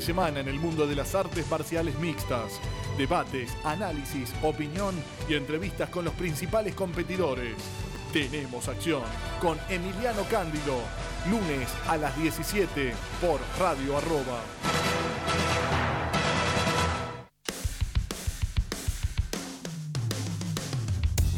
semana en el mundo de las artes marciales mixtas. Debates, análisis, opinión y entrevistas con los principales competidores. Tenemos acción con Emiliano Cándido, lunes a las 17 por Radio Arroba.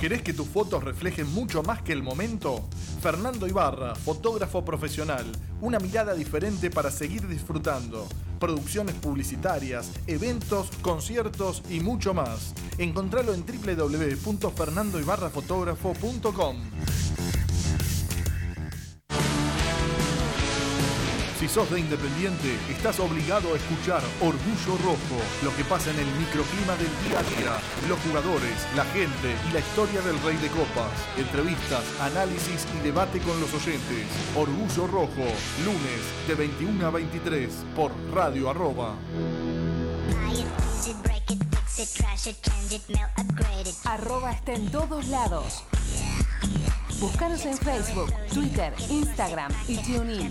¿Querés que tus fotos reflejen mucho más que el momento? Fernando Ibarra, fotógrafo profesional, una mirada diferente para seguir disfrutando. Producciones publicitarias, eventos, conciertos y mucho más. Encontralo en www.fernandoibarrafotógrafo.com. Si sos de Independiente, estás obligado a escuchar Orgullo Rojo, lo que pasa en el microclima del día a día, los jugadores, la gente y la historia del Rey de Copas, entrevistas, análisis y debate con los oyentes. Orgullo Rojo, lunes de 21 a 23 por Radio Arroba. Arroba está en todos lados. Búscanos en Facebook, Twitter, Instagram y TuneIn.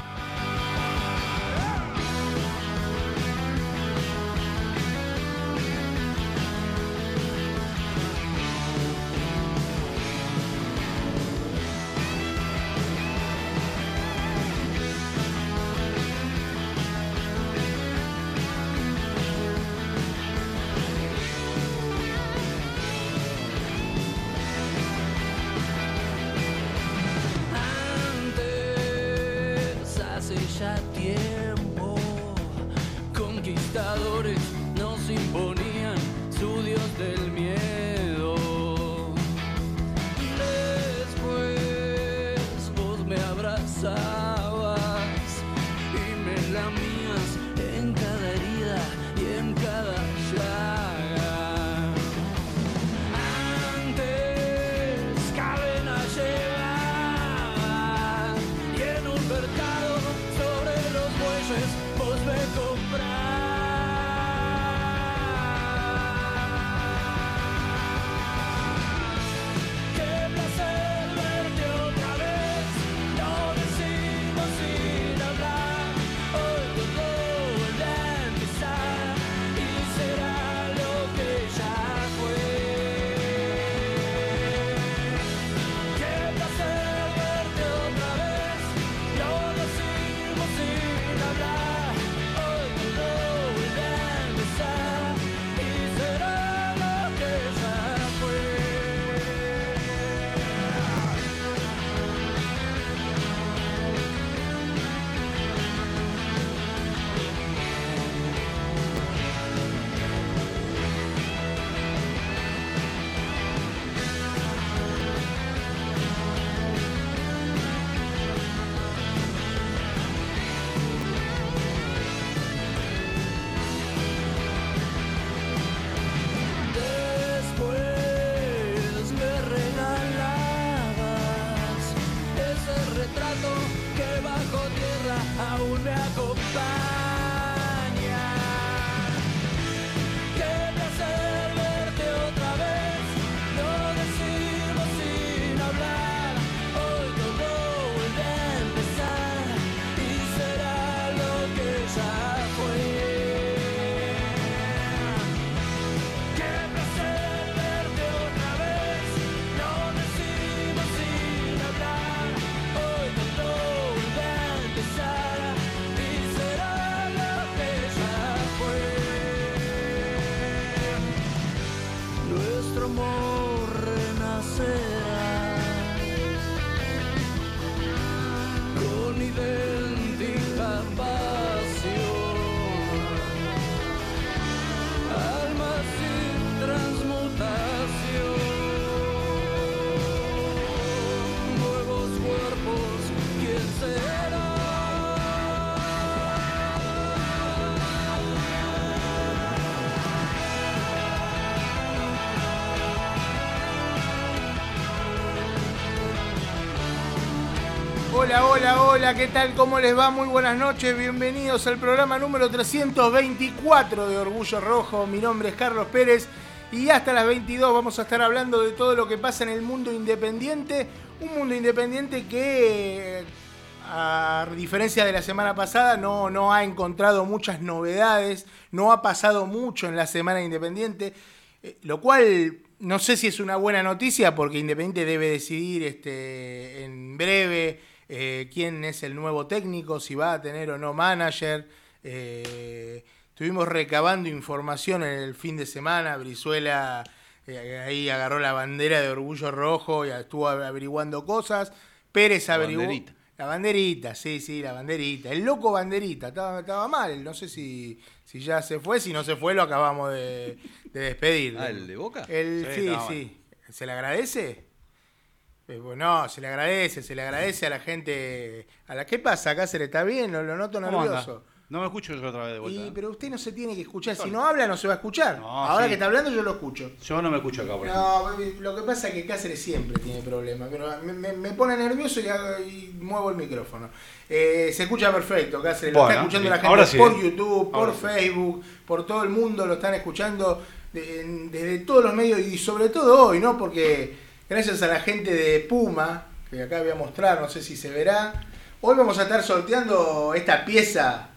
Hola, hola, hola, ¿qué tal? ¿Cómo les va? Muy buenas noches, bienvenidos al programa número 324 de Orgullo Rojo. Mi nombre es Carlos Pérez y hasta las 22 vamos a estar hablando de todo lo que pasa en el mundo independiente. Un mundo independiente que, a diferencia de la semana pasada, no, no ha encontrado muchas novedades, no ha pasado mucho en la semana independiente, eh, lo cual no sé si es una buena noticia porque Independiente debe decidir este, en breve eh, quién es el nuevo técnico, si va a tener o no manager. Eh, estuvimos recabando información en el fin de semana, Brizuela eh, ahí agarró la bandera de Orgullo Rojo y estuvo averiguando cosas. Pérez averiguó... banderita. La banderita, sí, sí, la banderita. El loco banderita, estaba, estaba mal. No sé si, si ya se fue, si no se fue lo acabamos de, de despedir. Ah, ¿el de Boca? El, Sí, sí, sí. ¿Se le agradece? Eh, bueno, no, se le agradece, se le agradece a la gente. ¿A la qué pasa? Acá se le está bien, lo, lo noto nervioso. No me escucho yo otra vez de vuelta. Y, pero usted no se tiene que escuchar. Si no habla, no se va a escuchar. No, Ahora sí. que está hablando, yo lo escucho. Yo no me escucho acá, por ejemplo. No, lo que pasa es que Cáceres siempre tiene problemas, pero me, me- me pone nervioso y, hago- y muevo el micrófono. Eh, se escucha perfecto, Cáceres, lo está escuchando la gente Ahora sí, por ¿eh? YouTube, por Ahora. Facebook, por todo el mundo, lo están escuchando de- desde todos los medios y sobre todo hoy, ¿no? Porque gracias a la gente de Puma, que acá voy a mostrar, no sé si se verá, hoy vamos a estar sorteando esta pieza.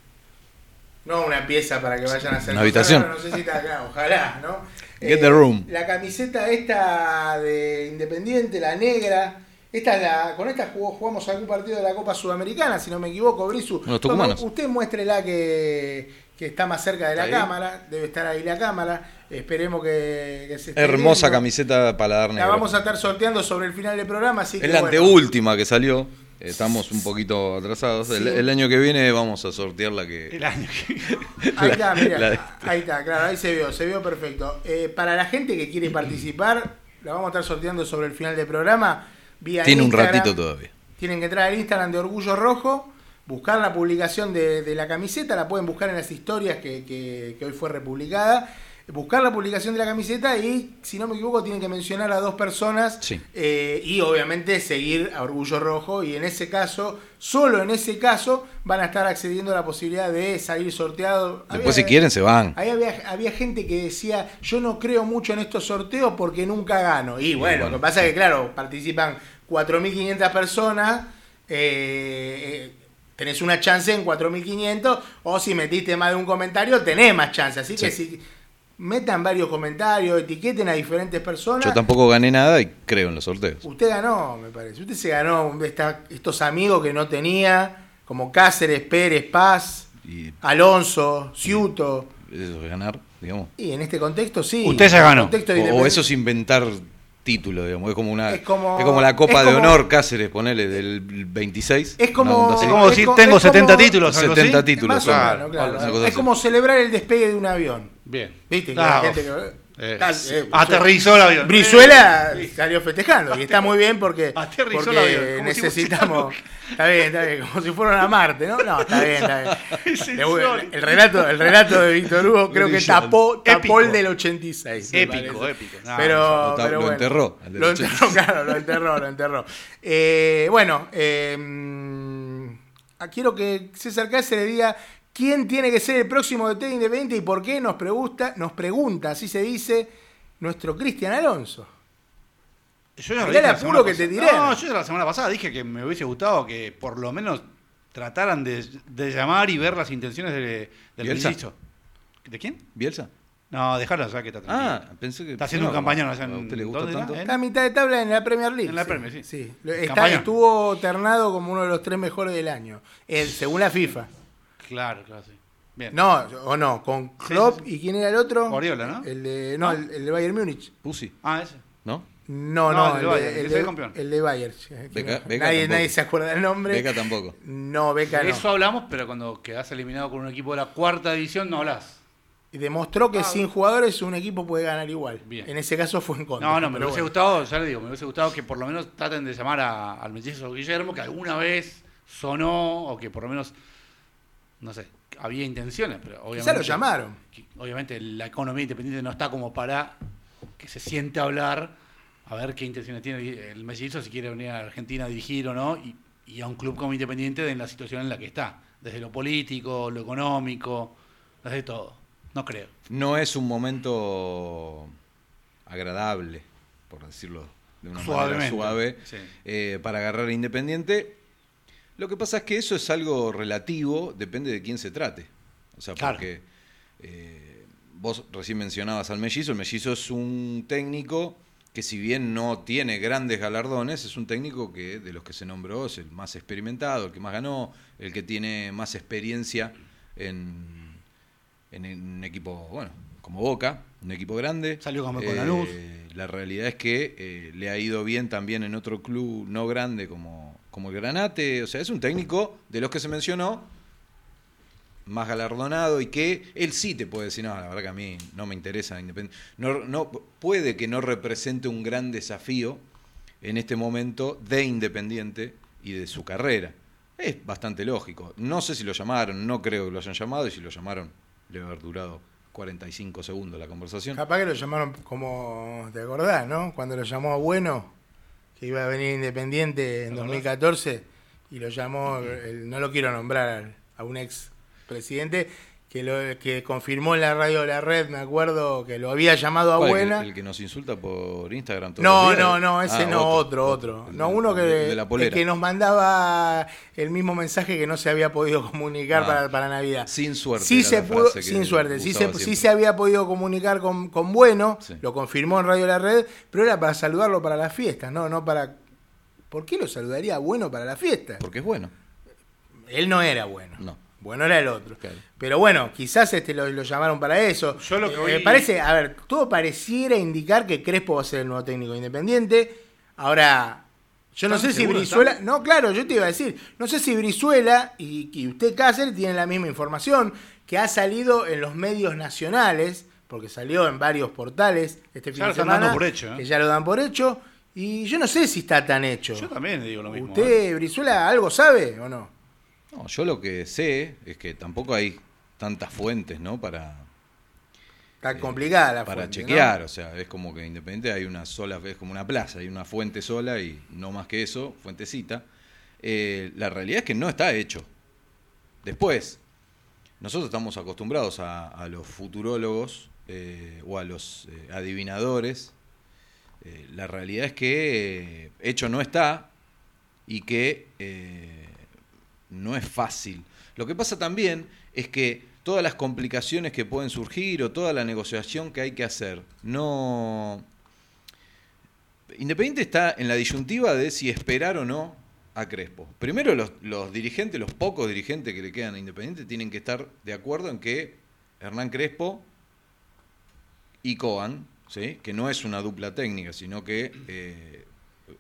No una pieza para que vayan a hacer Una habitación. No, no sé si está acá, ojalá, ¿no? Eh, Get the room. La camiseta esta de Independiente, la negra. Esta es la, con esta jugó- jugamos algún partido de la Copa Sudamericana, si no me equivoco, Brisu. Los tucumanos. Usted muéstrela que, que está más cerca de la cámara, debe estar ahí la cámara. Esperemos que, que se esté Hermosa viendo. camiseta paladar La negro. vamos a estar sorteando sobre el final del programa, así que Es la bueno. anteúltima que salió. Estamos un poquito atrasados. El, Sí. el año que viene vamos a sortear la que. El año que... Ahí está, mira. La de- Ahí está, claro, ahí se vio, se vio perfecto. Eh, para la gente que quiere participar, la vamos a estar sorteando sobre el final del programa. Vía Tiene un ratito todavía. Tienen que entrar al Instagram de Orgullo Rojo, buscar la publicación de, de la camiseta, la pueden buscar en las historias que, que- que hoy fue republicada. Buscar la publicación de la camiseta y, si no me equivoco, tienen que mencionar a dos personas Sí. eh, y obviamente seguir a Orgullo Rojo. Y en ese caso, solo en ese caso, van a estar accediendo a la posibilidad de salir sorteado. Después, si quieren, se van. Ahí había, había gente que decía, yo no creo mucho en estos sorteos porque nunca gano. Y bueno, bueno. lo que pasa es que, claro, participan 4.500 personas, eh, eh, tenés una chance en 4.500, o si metiste más de un comentario, tenés más chance. Así que si metan varios comentarios, etiqueten a diferentes personas. Yo tampoco gané nada y creo en los sorteos. Usted ganó, me parece. Usted se ganó esta- estos amigos que no tenía, como Cáceres, Pérez, Paz, Y Alonso, Ciuto. eso es ganar, digamos. Y en este contexto sí. Usted el ganó. O, o eso es inventar título, digamos. Es como una. Es como- es como la Copa es de como- Honor Cáceres, ponele, del 26. Es como-. Es como decir, tengo es 70 como- títulos. algo 70 así. títulos. Claro, claro. cosa Es como celebrar el despegue de un avión. Bien. ¿Viste? Que Ah, la gente que- eh, Tal- eh, aterrizó el avión. Brizuela salió festejando y está muy bien porque, Aterrizó porque el avión, como si necesitamos. Está bien, está bien, como si fueran a Marte, ¿no? No, está bien, está bien. Es el, relato, el relato de Víctor Hugo creo que tapó, tapó el del 86. me Épico, épico. No, pero, lo pero lo bueno. enterró, el del Lo 86. enterró, claro, lo enterró, lo enterró. Eh, bueno, eh, mm, quiero que César Cáceres diga quién tiene que ser el próximo de TED Independiente y por qué nos pregunta, nos pregunta, así se dice, nuestro Cristian Alonso. Yo ya el apuro que te tiré. No, yo ya la semana pasada dije que me hubiese gustado que por lo menos trataran de, de llamar y ver las intenciones de, del Bielsa. ¿De quién? ¿Bielsa? No, dejarlo ya que está tranquilo. Ah, pensé que. Está haciendo un campañón allá en- ¿A usted le gusta tanto? Está a mitad de tabla en la Premier League. En la Premier, sí. Está- estuvo ternado como uno de los tres mejores del año, el, según la FIFA. Claro, claro, sí. Bien. No, o no, con Klopp sí, sí. y quién era el otro? Guardiola, ¿no? El de, no, el, el de Bayern Múnich. Pussy, Ah, ese. ¿no? No, No, no, el de el, Bayern, de, el, de, campeón. el de Bayern. Beca- Que Beca nadie, nadie se acuerda del nombre. Beca tampoco. No, Beca De no. eso hablamos, pero cuando quedas eliminado con un equipo de la cuarta división no hablas. Y demostró que sin jugadores un equipo puede ganar igual. Ah. Bien. En ese caso fue en contra. No, no, me hubiese bueno. gustado, ya le digo, me hubiese gustado que por lo menos traten de llamar a- al mellizo Guillermo, que alguna vez sonó, o que por lo menos, no sé, había intenciones, pero obviamente. Quizá lo llamaron. Obviamente la economía independiente no está como para que se siente a hablar, a ver qué intenciones tiene el mellizo, si quiere venir a Argentina a dirigir o no, y y a un club como Independiente en la situación en la que está, desde lo político, lo económico, desde todo. No creo. No es un momento agradable, por decirlo de una manera suave, sí. eh, para agarrar a Independiente. Lo que pasa es que eso es algo relativo, depende de quién se trate. O sea, Claro. porque eh, vos recién mencionabas al Mellizo, el Mellizo es un técnico que si bien no tiene grandes galardones, es un técnico que de los que se nombró es el más experimentado, el que más ganó, el que tiene más experiencia en, en un equipo, bueno, como Boca, un equipo grande. Salió campeón con Lanús. La realidad es que eh, le ha ido bien también en otro club no grande como, como el Granate. O sea, es un técnico de los que se mencionó más galardonado y que él sí te puede decir, no, la verdad que a mí no me interesa Independiente. No, puede que no represente un gran desafío en este momento de Independiente y de su carrera. Es bastante lógico. No sé si lo llamaron, no creo que lo hayan llamado y si lo llamaron debe haber durado 45 segundos la conversación. Capaz que lo llamaron como, ¿te acordás, no? Cuando lo llamó a Bueno, que iba a venir Independiente en 2014, y lo llamó, el- no lo quiero nombrar a un ex presidente, que, lo, que confirmó en la radio de la red, me acuerdo, que lo había llamado a ¿Cuál, el, Buena. que, el que nos insulta por Instagram No, días? no, no, ese Ah, no, otro, otro. El No, de- uno que, de, de la el que nos mandaba el mismo mensaje que no se había podido comunicar Ah. para, para Navidad. Sin suerte Sí se pudo, sin suerte, sí se, sí se había podido comunicar con, con Bueno, Sí. lo confirmó en Radio La Red, pero era para saludarlo para la fiesta, no, no para... ¿Por qué lo saludaría Bueno para la fiesta? Porque es bueno. Él no era Bueno. No. Bueno era el otro. Claro. Pero bueno, quizás este lo, lo llamaron para eso. Yo lo que Eh, oí- parece, a ver, todo pareciera indicar que Crespo va a ser el nuevo técnico independiente. Ahora, yo no ¿Están sé si Brizuela. No, claro, yo te iba a decir. No sé si Brizuela y, y usted, Cáceres, tienen la misma información que ha salido en los medios nacionales, porque salió en varios portales este fin Ya lo de están semana. dando por hecho, ¿eh? Que ya lo dan por hecho. Y yo no sé si está tan hecho. Yo también digo lo mismo. ¿eh? ¿Usted, Brizuela, algo sabe o no? No, yo lo que sé es que tampoco hay tantas fuentes, ¿no? Para, Está eh, complicada la para fuente, ¿no? chequear. O sea, es como que Independiente hay una sola, es como una plaza, hay una fuente sola y no más que eso, fuentecita. Eh, la realidad es que no está hecho. Después, nosotros estamos acostumbrados a, a los futurólogos eh, o a los adivinadores. La realidad es que hecho no está y que no es fácil. Lo que pasa también es que todas las complicaciones que pueden surgir o toda la negociación que hay que hacer, no... Independiente está en la disyuntiva de si esperar o no a Crespo. Primero los, dirigentes, los pocos dirigentes que le quedan a Independiente, tienen que estar de acuerdo en que Hernán Crespo y Coan, ¿sí? que no es una dupla técnica, sino que eh,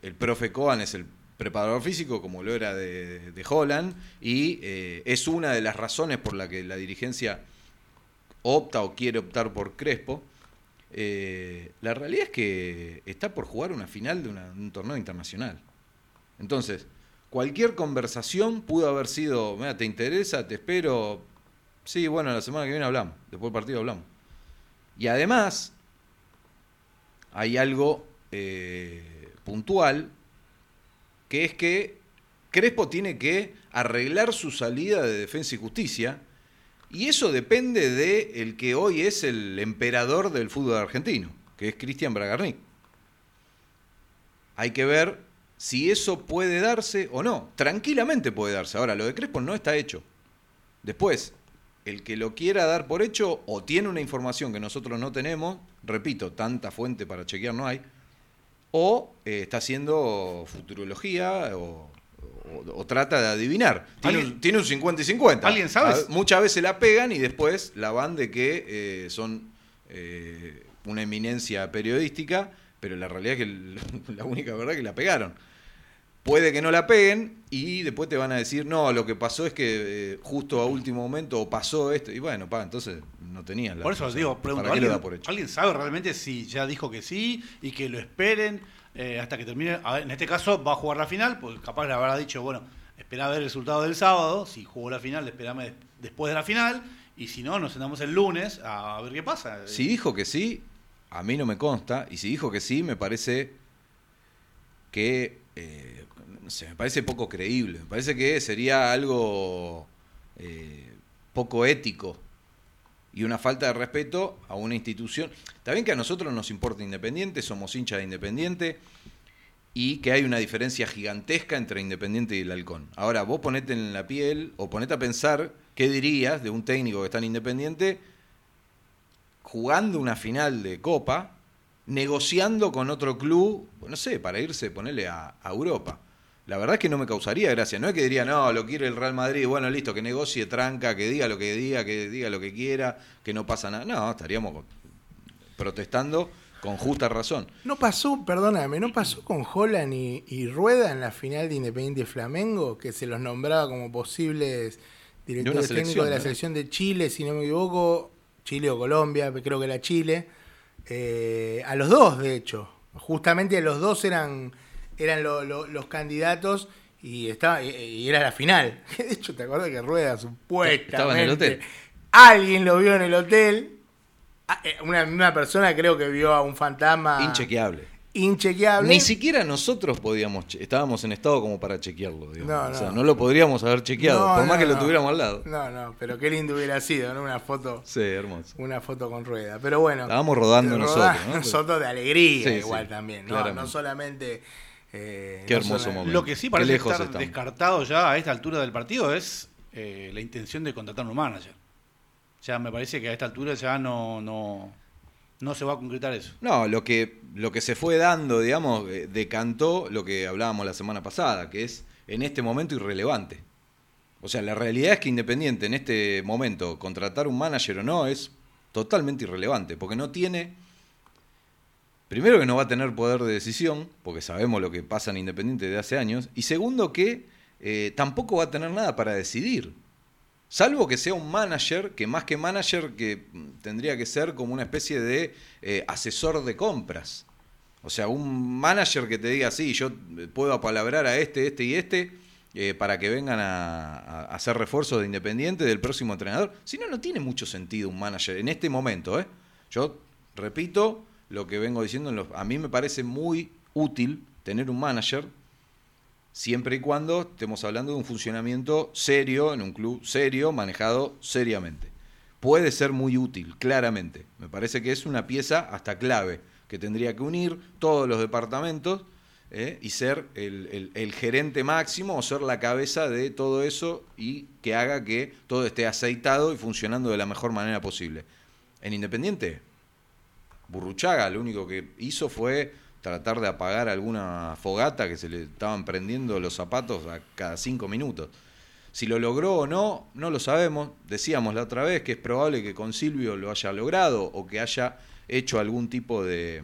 el profe Coan es el preparador físico, como lo era de, de Holland, y eh, es una de las razones por la que la dirigencia opta o quiere optar por Crespo. Eh, la realidad es que está por jugar una final de un torneo internacional. Entonces, cualquier conversación pudo haber sido, mira, ¿te interesa? ¿Te espero? Sí, bueno, la semana que viene hablamos, después del partido hablamos. Y además, hay algo eh, puntual, que es que Crespo tiene que arreglar su salida de defensa y justicia, y eso depende de el que hoy es el emperador del fútbol argentino, que es Cristian Bragarnik. Hay que ver si eso puede darse o no. Tranquilamente puede darse. Ahora, lo de Crespo no está hecho. Después, el que lo quiera dar por hecho o tiene una información que nosotros no tenemos, repito, tanta fuente para chequear no hay, o eh, está haciendo futurología o, o- o trata de adivinar. Tiene, ¿Alguien- un- tiene un 50 y 50. ¿Alguien sabe? A- muchas veces la pegan y después la van de que eh, son eh, una eminencia periodística, pero la realidad es que la única verdad es que la pegaron. Puede que no la peguen y después te van a decir, no, lo que pasó es que eh, justo a último momento o pasó esto. Y bueno, pa, entonces no tenías la Por eso o les sea, digo, pregunto, ¿para qué lo ¿alguien, por hecho? ¿alguien sabe realmente si ya dijo que sí y que lo esperen eh, hasta que termine? Ver, en este caso va a jugar la final, porque capaz le habrá dicho, bueno, espera a ver el resultado del sábado, si jugó la final, espérame des- después de la final, y si no, nos sentamos el lunes a ver qué pasa. Si dijo que sí, a mí no me consta, y si dijo que sí, me parece que, eh, no sé, me parece poco creíble. Me parece que sería algo eh, poco ético y una falta de respeto a una institución. Está bien que a nosotros nos importa Independiente, somos hinchas de Independiente y que hay una diferencia gigantesca entre Independiente y el Halcón. Ahora, vos ponete en la piel o ponete a pensar qué dirías de un técnico que está en Independiente jugando una final de Copa, negociando con otro club, no sé, para irse, ponerle a, a Europa. La verdad es que no me causaría gracia. No es que diría, no, lo quiere el Real Madrid, bueno, listo, que negocie, tranca, que diga lo que diga, que diga lo que quiera, que no pasa nada. No, estaríamos protestando con justa razón. No pasó, perdóname, no pasó con Holland y, y Rueda en la final de Independiente Flamengo, que se los nombraba como posibles directores técnicos de la ¿no? selección de Chile, si no me equivoco, Chile o Colombia, creo que era Chile. Eh, a los dos, de hecho. Justamente los dos eran, eran lo- lo- los candidatos y, estaba, y, era la final. De hecho, ¿te acuerdas que Rueda supuestamente... Estaba en el hotel. Alguien lo vio en el hotel. Ah, eh, Una, una persona creo que vio a un fantasma Inchequeable. inchequeable. Ni siquiera nosotros podíamos, estábamos en estado como para chequearlo. No, O sea, no. no lo podríamos haber chequeado, No, por más que lo tuviéramos al lado. No, no, pero qué lindo hubiera sido, ¿no? Una foto, Sí, hermoso. una foto con rueda. Pero bueno. Estábamos rodando nosotros, ¿no? Nosotros de alegría Sí, igual sí, también. No solamente. Eh, Qué no hermoso sola- momento. Lo que sí parece lejos estar estamos. descartado ya a esta altura del partido es eh, la intención de contratar un manager. Ya me parece que a esta altura ya no, no, no se va a concretar eso. No, lo que, lo que se fue dando, digamos, eh, decantó lo que hablábamos la semana pasada, que es en este momento irrelevante. O sea, la realidad es que Independiente en este momento, contratar un manager o no, es totalmente irrelevante, porque no tiene, primero que no va a tener poder de decisión, porque sabemos lo que pasa en Independiente de hace años, y segundo que eh, tampoco va a tener nada para decidir. Salvo que sea un manager, que más que manager, que mm, tendría que ser como una especie de eh, asesor de compras. O sea, un manager que te diga, sí, yo eh, puedo apalabrar a este, este y este para que vengan a, a hacer refuerzos de Independiente del próximo entrenador. Si no, no tiene mucho sentido un manager en este momento. ¿eh? Yo repito lo que vengo diciendo. en los- a mí me parece muy útil tener un manager siempre y cuando estemos hablando de un funcionamiento serio, en un club serio, manejado seriamente. Puede ser muy útil, claramente. Me parece que es una pieza hasta clave, que tendría que unir todos los departamentos ¿eh? y ser el, gerente máximo o ser la cabeza de todo eso y que haga que todo esté aceitado y funcionando de la mejor manera posible. En Independiente, Burruchaga lo único que hizo fue tratar de apagar alguna fogata que se le estaban prendiendo los zapatos a cada cinco minutos. Si lo logró o no, no lo sabemos. Decíamos la otra vez que es probable que con Silvio lo haya logrado o que haya hecho algún tipo de,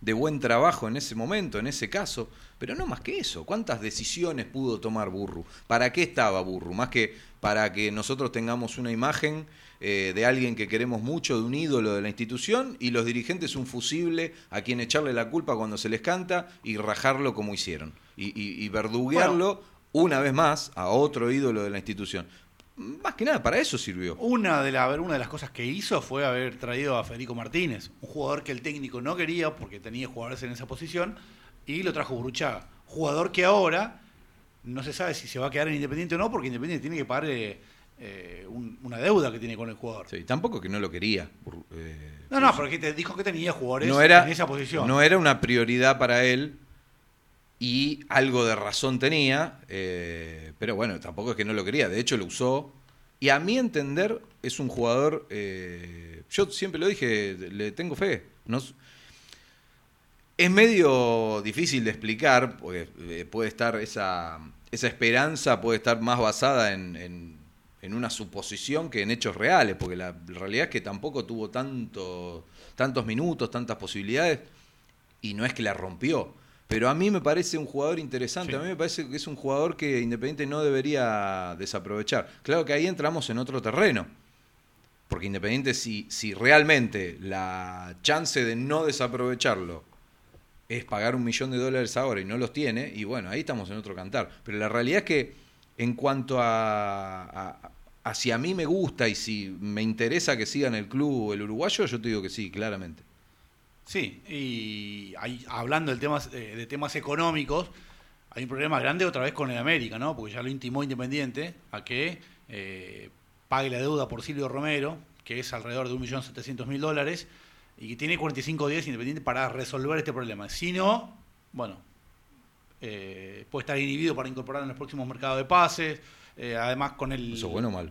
de buen trabajo en ese momento, en ese caso, pero no más que eso. ¿Cuántas decisiones pudo tomar Burru? ¿Para qué estaba Burru? Más que para que nosotros tengamos una imagen eh, de alguien que queremos mucho, de un ídolo de la institución, y los dirigentes un fusible a quien echarle la culpa cuando se les canta y rajarlo como hicieron. Y, y- y verduguearlo una vez más a otro ídolo de la institución. Más que nada, para eso sirvió. Una de, la, una de las cosas que hizo fue haber traído a Federico Martínez, un jugador que el técnico no quería porque tenía jugadores en esa posición, y lo trajo Burruchaga. Jugador que ahora no se sabe si se va a quedar en Independiente o no, porque Independiente tiene que pagar eh, un- una deuda que tiene con el jugador. Sí, tampoco que no lo quería. Eh, No, no, porque te dijo que tenía jugadores no era, en esa posición. no era una prioridad para él y algo de razón tenía, eh, pero bueno, tampoco es que no lo quería, de hecho lo usó. Y a mi entender es un jugador, eh, yo siempre lo dije, le tengo fe. No, es medio difícil de explicar, porque puede estar esa, esa esperanza, puede estar más basada en, en- en una suposición que en hechos reales, porque la realidad es que tampoco tuvo tanto, tantos minutos, tantas posibilidades, y no es que la rompió. Pero a mí me parece un jugador interesante, Sí. a mí me parece que es un jugador que Independiente no debería desaprovechar. Claro que ahí entramos en otro terreno. Porque Independiente, si, si realmente la chance de no desaprovecharlo es pagar un millón de dólares ahora y no los tiene, y bueno, ahí estamos en otro cantar. Pero la realidad es que en cuanto a, a, si a mí me gusta y si me interesa que siga en el club el uruguayo, yo te digo que sí, claramente. Sí, y hablando del eh, de temas económicos, hay un problema grande otra vez con el América, ¿no? Porque ya lo intimó Independiente a que eh, pague la deuda por Silvio Romero, que es alrededor de 1.700.000 dólares, y que tiene 45 días Independiente para resolver este problema. Si no, bueno, eh, puede estar inhibido para incorporar en los próximos mercados de pases, eh, además con el... ¿Eso es bueno o malo?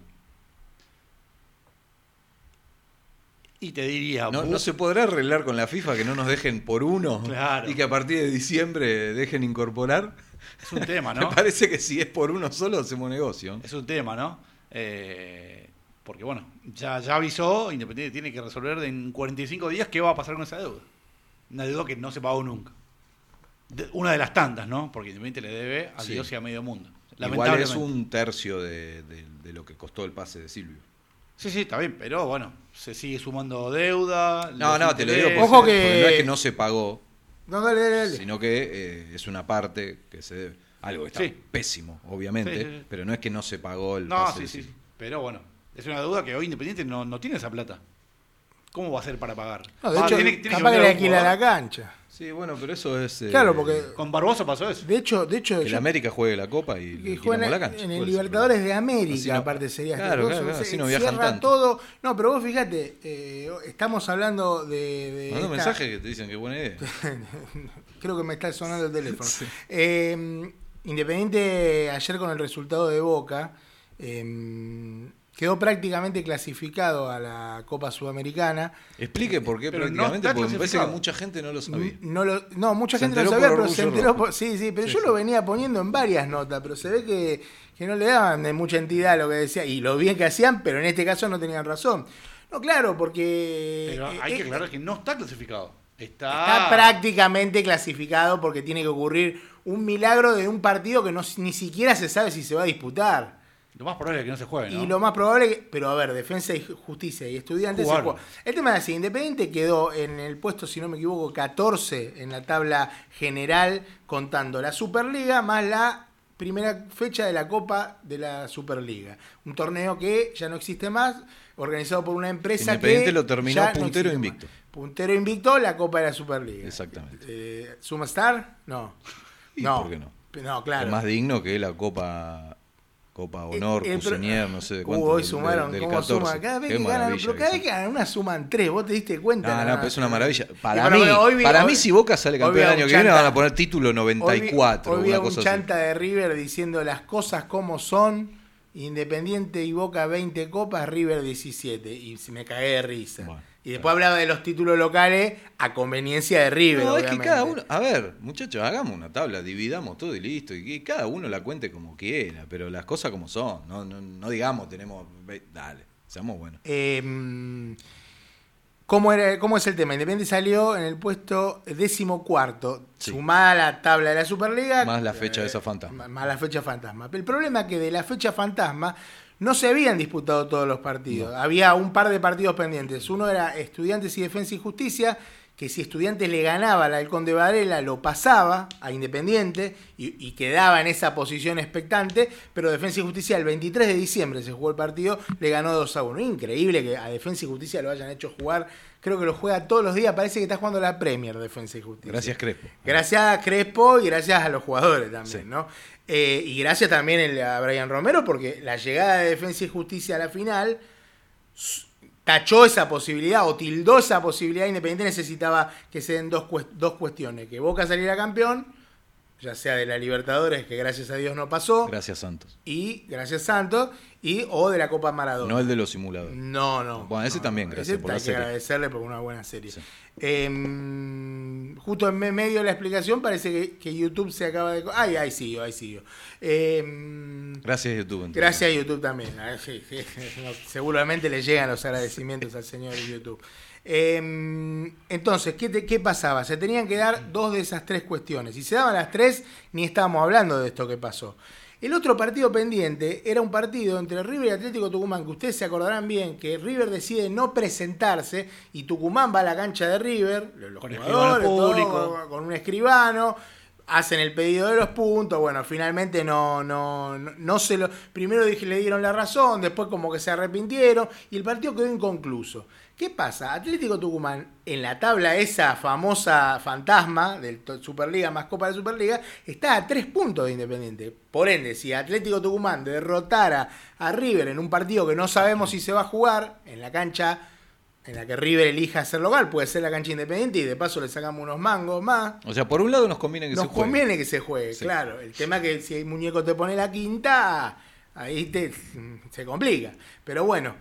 Y te diría... No, no se podrá arreglar con la FIFA que no nos dejen por uno Claro. y que a partir de diciembre dejen incorporar. Es un tema, ¿no? Me parece que si es por uno solo hacemos negocio. Es un tema, ¿no? Eh, porque bueno, ya, ya avisó, Independiente tiene que resolver en 45 días qué va a pasar con esa deuda. Una deuda que no se pagó nunca. De- una de las tantas, ¿no? Porque Independiente le debe a Sí. Dios y a medio mundo. Igual es un tercio de, de- de lo que costó el pase de Silvio. Sí, sí, está bien, pero bueno, se sigue sumando deuda. No, no, te lo digo porque, Ojo que- porque no es que no se pagó, No, dale, dale, dale. sino que eh, es una parte que se debe. Algo que está Sí. pésimo, obviamente, Sí, sí, sí. pero no es que no se pagó el No, pase sí, de sí, sí. Pero bueno, es una deuda que hoy Independiente no, no tiene esa plata. ¿Cómo va a hacer para pagar? No, de Ah, hecho, tiene- tiene capaz que vender le a un alquila la cancha. Sí, bueno, pero eso es. eh, Claro, porque Con Barbosa pasó eso. de hecho, de hecho, Que el América juegue la Copa y que la cancha. en ¿Cuál el es el Libertadores de? América, Así no- aparte sería este Claro, coso, claro, así no viajan cierra tanto. todo. No, pero vos fíjate, eh, estamos hablando de. de Manda un esta- mensaje que te dicen que buena idea. Creo que me está sonando el teléfono. Eh, Independiente ayer con el resultado de Boca eh, quedó prácticamente clasificado a la Copa Sudamericana. Explique por qué Pero no prácticamente, está porque me parece que mucha gente no lo sabía. No, lo- no, mucha Se gente lo sabía, pero se enteró por- Sí, sí, pero Sí, yo sí. lo venía poniendo en varias notas, pero se ve que, que no le daban de mucha entidad lo que decía. Y lo bien que hacían, pero en este caso no tenían razón. No, claro, porque. Pero eh, hay que eh, aclarar que no está clasificado. Está, Está prácticamente clasificado porque tiene que ocurrir un milagro de un partido que no, ni siquiera se sabe si se va a disputar. Lo más probable es que no se juegue, ¿no? Y lo más probable, que- pero a ver, Defensa y Justicia y Estudiantes se juega. El tema es así, Independiente quedó en el puesto, si no me equivoco, 14 en la tabla general, contando la Superliga más la primera fecha de la Copa de la Superliga. Un torneo que ya no existe más, organizado por una empresa Independiente que lo terminó ya no puntero existe invicto. más. Puntero invicto, la Copa de la Superliga. Exactamente. Eh, ¿Sumastar? No. ¿Y no. por qué no? No, claro. Es más digno que la Copa Copa Honor, Eh, eh, pero- Cusinier, no sé de Uh, cuánto. hoy del- sumaron, del ¿cómo 14. suman? Cada vez que ganan, pero cada vez que ganan una suman tres, vos te diste cuenta. No, no, pero es una maravilla. Para bueno, mí, hoy para hoy- mí si Boca sale hoy campeón el año que viene van a poner título Hoy vi- 94, Hoy vi a una un cosa chanta así. de River diciendo las cosas como son. Independiente y Boca 20 copas, River 17. Y me cagué de risa. Bueno, y después hablaba de los títulos locales a conveniencia de River. No, es que obviamente. cada uno, a ver, muchachos, hagamos una tabla, dividamos todo y listo, y que cada uno la cuente como quiera, pero las cosas como son, no, no, no digamos tenemos, dale, seamos buenos. Eh, ¿cómo, era, ¿Cómo es el tema? Independiente salió en el puesto decimocuarto, Sí. sumada a la tabla de la Superliga. Más la fecha de esa eh, fantasma. Más la fecha fantasma. El problema es que de la fecha fantasma no se habían disputado todos los partidos. Había un par de partidos pendientes. Uno era Estudiantes y Defensa y Justicia, que si Estudiantes le ganaba al Halcón de Varela, lo pasaba a Independiente y, y quedaba en esa posición expectante, pero Defensa y Justicia el 23 de diciembre se jugó el partido, le ganó 2 a 1. Increíble que a Defensa y Justicia lo hayan hecho jugar, creo que lo juega todos los días, parece que está jugando la Premier Defensa y Justicia. Gracias Crespo. Gracias a Crespo y gracias a los jugadores también, Sí. ¿no? Eh, y gracias también a Brian Romero, porque la llegada de Defensa y Justicia a la final tachó esa posibilidad o tildó esa posibilidad. Independiente necesitaba que se den dos, dos cuestiones: que Boca saliera campeón, ya sea de la Libertadores, que gracias a Dios no pasó, Gracias Santos. y gracias Santos, y o de la Copa Maradona. No el de los simuladores. No, no. Bueno, ese no, también, gracias Ese por la hay que serie. agradecerle por una buena serie. Sí. Em, justo en me- medio de la explicación parece que, que YouTube se acaba de... Ay, ahí siguió, ahí siguió. Em, Gracias YouTube. entonces. gracias a YouTube también. Ah, sí, sí. No, seguramente le llegan los agradecimientos al señor de YouTube. Em, entonces, ¿qué, te- ¿qué pasaba? Se tenían que dar dos de esas tres cuestiones. Si se daban las tres, ni estábamos hablando de esto que pasó. El otro partido pendiente era un partido entre River y Atlético Tucumán, que ustedes se acordarán bien que River decide no presentarse y Tucumán va a la cancha de River, los Con jugadores, todo, con un escribano, hacen el pedido de los puntos, bueno, finalmente no, no, no, no se lo. Primero dije, le dieron la razón, después como que se arrepintieron, y el partido quedó inconcluso. ¿Qué pasa? Atlético Tucumán, en la tabla esa famosa fantasma del Superliga más Copa de Superliga, está a tres puntos de Independiente. Por ende, si Atlético Tucumán derrotara a River en un partido que no sabemos si se va a jugar, en la cancha en la que River elija ser local, puede ser la cancha Independiente y de paso le sacamos unos mangos más. O sea, por un lado nos conviene que Nos se juegue. conviene que se juegue, Sí. claro. El tema es que si el muñeco te pone la quinta, ahí te, se complica. Pero bueno,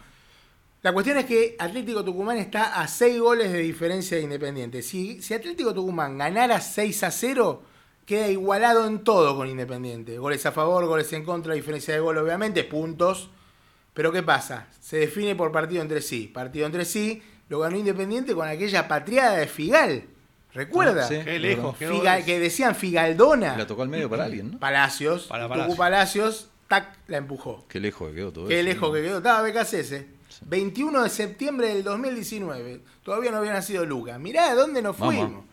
la cuestión es que Atlético Tucumán está a 6 goles de diferencia de Independiente. Si, si Atlético Tucumán ganara 6 a 0, queda igualado en todo con Independiente. Goles a favor, goles en contra, diferencia de gol obviamente, puntos. Pero ¿qué pasa? Se define por partido entre sí. Partido entre sí lo ganó Independiente con aquella patriada de Figal. ¿Recuerda? Ah, sí. Qué lejos, Figa- que decían Figaldona. La tocó al medio para alguien, ¿no? Palacios. Para Tucu Palacios. Palacios, tac, la empujó. Qué lejos que quedó todo Qué eso. lejos ¿no? que quedó. Estaba BKCS. 21 de septiembre del 2019. Todavía no había nacido Lucas. Mirá de dónde nos fuimos.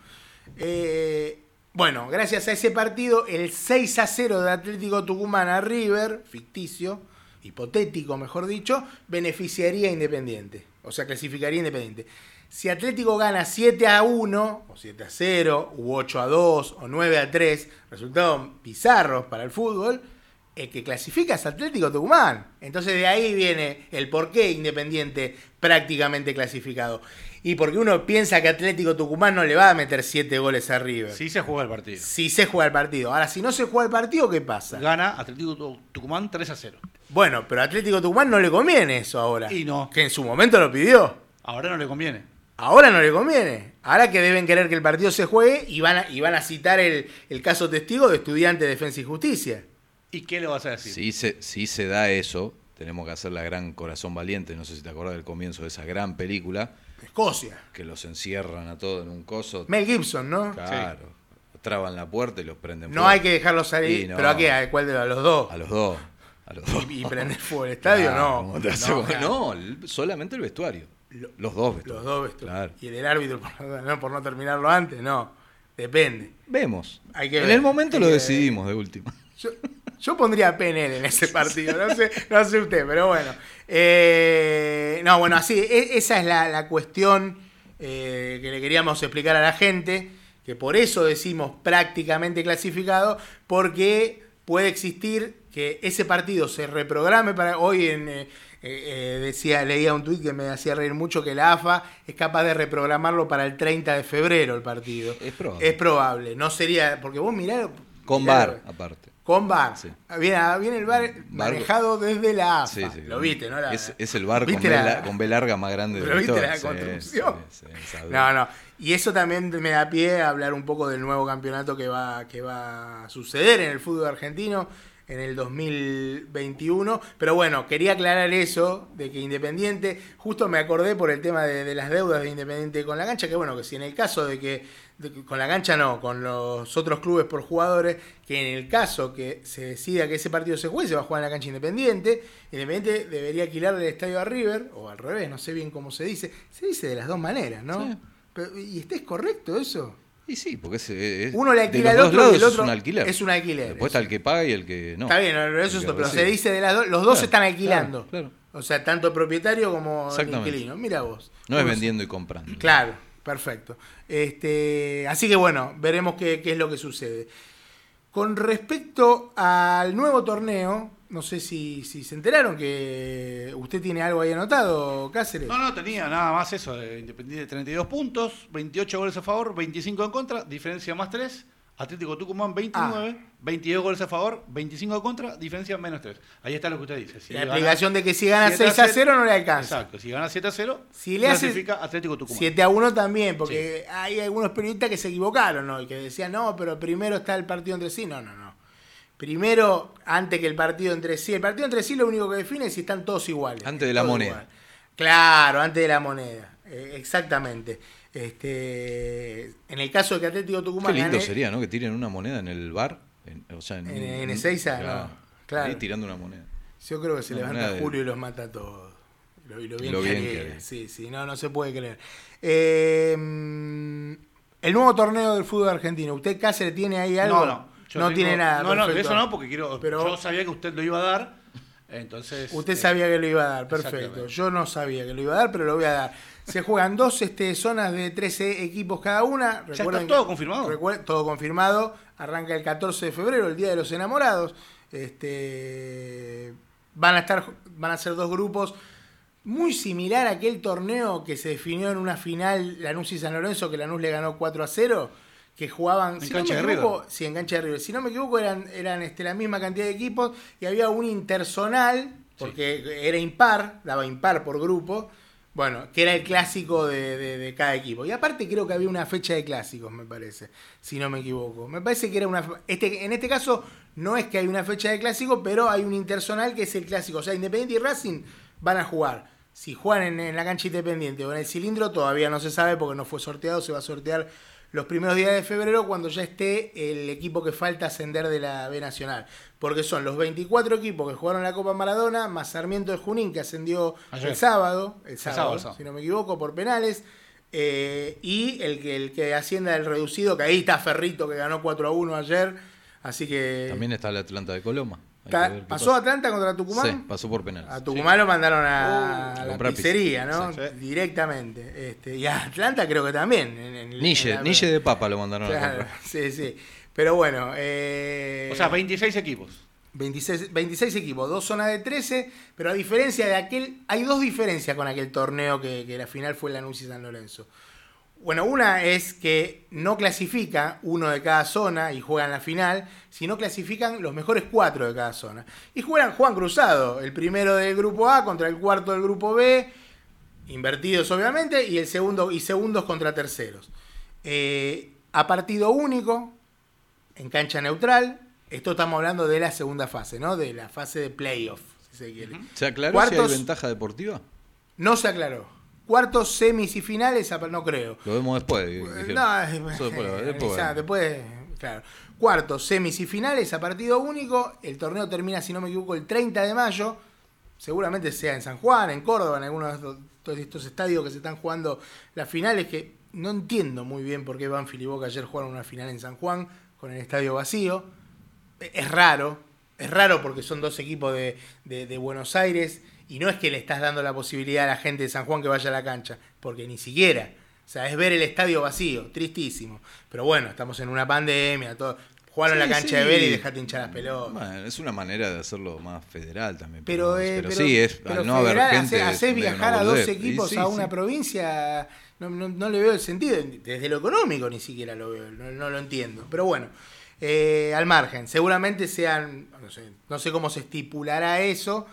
Eh, bueno, gracias a ese partido, el 6 a 0 de Atlético Tucumán a River, ficticio, hipotético mejor dicho, beneficiaría a Independiente. O sea, clasificaría a Independiente. Si Atlético gana 7 a 1, o 7 a 0, u 8 a 2, o 9 a 3, resultados bizarros para el fútbol, el que clasifica es Atlético Tucumán. Entonces de ahí viene el por qué Independiente prácticamente clasificado. Y porque uno piensa que Atlético Tucumán no le va a meter 7 goles a River. Sí se juega el partido. Si se juega el partido. Ahora, si no se juega el partido, ¿qué pasa? Gana Atlético Tu- Tucumán 3 a 0. Bueno, pero a Atlético Tucumán no le conviene eso ahora. Y no. Que en su momento lo pidió. Ahora no le conviene. Ahora no le conviene. Ahora que deben querer que el partido se juegue y van a, y van a citar el, el caso testigo de estudiante de Defensa y Justicia. ¿Y qué le vas a decir? Si se, si se da eso, tenemos que hacer la gran Corazón Valiente. No sé si te acordás del comienzo de esa gran película, Escocia. que los encierran a todos en un coso. Mel Gibson, ¿no? Claro. Traban la puerta y los prenden No fuego. hay que dejarlo salir. Sí, no. ¿Pero a qué? ¿A cuál de los, a los dos? A los dos. A los dos. ¿Y, y prender fuego el estadio? Claro, no. ¿cómo te hace- No, No, solamente el vestuario. Lo- los dos vestuarios. Los dos vestuarios. Claro. Y el del árbitro, por no, no, por no terminarlo antes, no. Depende. Vemos. Hay que en ver, el momento hay lo decidimos de última. Yo, yo pondría PNL en ese partido, no sé, no sé usted, pero bueno. Eh, no, bueno, así, e- esa es la, la cuestión eh, que le queríamos explicar a la gente, que por eso decimos prácticamente clasificado, porque puede existir que ese partido se reprograme para hoy en... eh, eh, decía, leía un tuit que me hacía reír mucho que la AFA es capaz de reprogramarlo para el 30 de febrero el partido. Es probable. Es probable. No sería, porque vos mirá... Con mirá- bar, aparte. Con bar. Sí. Viene, viene el bar manejado desde la AFA. Sí, sí. Lo viste, ¿no? La- es, es el bar con ¿Viste B, la- con B larga más grande de ¿Pero viste la construcción? No, no. Y eso también me da pie a hablar un poco del nuevo campeonato que va, que va a suceder en el fútbol argentino en el 2021. Pero bueno, quería aclarar eso, de que Independiente, justo me acordé por el tema de, de las deudas de Independiente con la cancha, que bueno, que si en el caso de que, de con la cancha no, con los otros clubes por jugadores, que en el caso que se decida que ese partido se juegue, se va a jugar en la cancha Independiente, Independiente debería alquilarle el estadio a River, o al revés, no sé bien cómo se dice, se dice de las dos maneras, ¿no? Sí. Pero, ¿Y está es correcto eso? Y sí, porque es, es- Uno le alquila al otro y el otro es un alquiler. es un alquiler, Después está el que paga y el que no. Está bien, no, eso es otro, pero se dice de las dos, los dos Claro, están alquilando. claro, claro. O sea, tanto el propietario como el inquilino. Mira vos. No es vendiendo y comprando. Claro, perfecto. Este, así que bueno, veremos qué, qué es lo que sucede. Con respecto al nuevo torneo, no sé si, si se enteraron que usted tiene algo ahí anotado, Cáceres. No, no, tenía nada más eso. de Independiente 32 puntos, 28 goles a favor, 25 en contra, diferencia más 3. Atlético Tucumán 29, 22 goles a favor, 25 en contra, diferencia menos 3. Ahí está lo que usted dice. Si la explicación de que si gana 7 6 a 0 no le alcanza. Exacto, si gana 7 a 0, Si le hace clasifica Atlético Tucumán. 7 a 1 también, porque hay algunos periodistas que se equivocaron, ¿no? Y que decían, no, pero primero está el partido entre sí. No, no, no. Primero, antes que el partido entre sí. El partido entre sí lo único que define es si están todos iguales. Antes de la moneda. igual. Claro, antes de la moneda. Eh, exactamente. Este, en el caso de que Atlético Qué Tucumán lindo gane- sería, ¿no? Que tiren una moneda en el bar. En, o sea, en, En- en no, claro. Ahí tirando una moneda. Yo creo que se Una levanta de- Julio y los mata a todos. Y lo, lo bien, Lo que bien. Sí, sí, no, no se puede creer. Eh, mm, el nuevo torneo del fútbol argentino. ¿Usted Cáceres tiene ahí algo? No, no. yo no tengo- tiene nada. No, no, de perfecto. eso no, porque quiero. Pero- yo sabía que usted lo iba a dar. Entonces. Usted eh, sabía que lo iba a dar, perfecto. Yo no sabía que lo iba a dar, pero lo voy a dar. Se juegan dos este, zonas de 13 equipos cada una. está Recuerden todo confirmado? recuer- todo confirmado. Arranca el 14 de febrero, el Día de los Enamorados. Este, van a estar, van a ser dos grupos muy similar a aquel torneo que se definió en una final Lanús y San Lorenzo, que Lanús le ganó 4 a 0, que jugaban, En si cancha no de me equivoco, River. sí, en cancha de River. Si no me equivoco, eran, eran este, la misma cantidad de equipos y había un intersonal, porque era impar, daba impar por grupo, bueno, que era el clásico de, de- de cada equipo. Y aparte creo que había una fecha de clásicos, me parece, si no me equivoco. Me parece que era una... Este, en este caso no es que hay una fecha de clásico, pero hay un intersonal que es el clásico. O sea, Independiente y Racing van a jugar. Si juegan en, en la cancha Independiente o en el cilindro, todavía no se sabe porque no fue sorteado. Se va a sortear los primeros días de febrero cuando ya esté el equipo que falta ascender de la B Nacional. Porque son los 24 equipos que jugaron la Copa Maradona, más Sarmiento de Junín, que ascendió Ayer. el sábado, el sábado, sábado, el sábado. si no me equivoco, por penales. eh, y el que, el que ascienda del reducido, que ahí está Ferrito, que ganó 4 a 1 ayer. Así que. También está el Atlanta de Coloma. ¿Pasó pasa. Atlanta contra Tucumán? Sí, pasó por penales. A Tucumán lo mandaron a, Uh, a la pizzería. ¿no? Sí. Directamente. Este, y a Atlanta creo que también. En, en- en Nille, la- Nille de papa lo mandaron a Claro, sí, sí. Pero bueno. eh, O sea, 26 equipos. 26, 26 equipos, dos zonas de 13, pero a diferencia de aquel, hay dos diferencias con aquel torneo que, que la final fue Lanús y San Lorenzo. Bueno, una es que no clasifica uno de cada zona y juegan la final, sino clasifican los mejores cuatro de cada zona. Y juegan Juan Cruzado, el primero del grupo A contra el cuarto del grupo B, invertidos obviamente, y el segundo y segundos contra terceros. Eh, a partido único, en cancha neutral. Esto estamos hablando de la segunda fase, ¿no? De la fase de playoff, si se quiere. ¿Se aclaró Cuartos- si hay ventaja deportiva? No se aclaró. Cuartos, semis y finales, apa- no creo. Lo vemos después. dijeron. No, es- Eso después, eh, después. sea, después, claro. Cuartos, semis y finales a partido único. El torneo termina, si no me equivoco, el 30 de mayo. Seguramente sea en San Juan, en Córdoba, en algunos de estos, todos estos estadios que se están jugando las finales, que no entiendo muy bien por qué Banfield y Boca ayer jugaron una final en San Juan con el estadio vacío. Es raro, es raro porque son dos equipos de, de- de Buenos Aires y no es que le estás dando la posibilidad a la gente de San Juan que vaya a la cancha, porque ni siquiera. O sea, es ver el estadio vacío, tristísimo. Pero bueno, estamos en una pandemia, todo. Jugaron Sí, la cancha sí. de Vélez y dejate hinchar las pelotas. Bueno, es una manera de hacerlo más federal también. Pero, eh, pero sí, es pero al no haber federal, gente. hacer- hacer es medio viajar a dos equipos sí, a una provincia, no, no- no le veo el sentido. Desde lo económico ni siquiera lo veo, no, no lo entiendo. Pero bueno, eh, al margen, seguramente sean, no sé, no sé cómo se estipulará eso.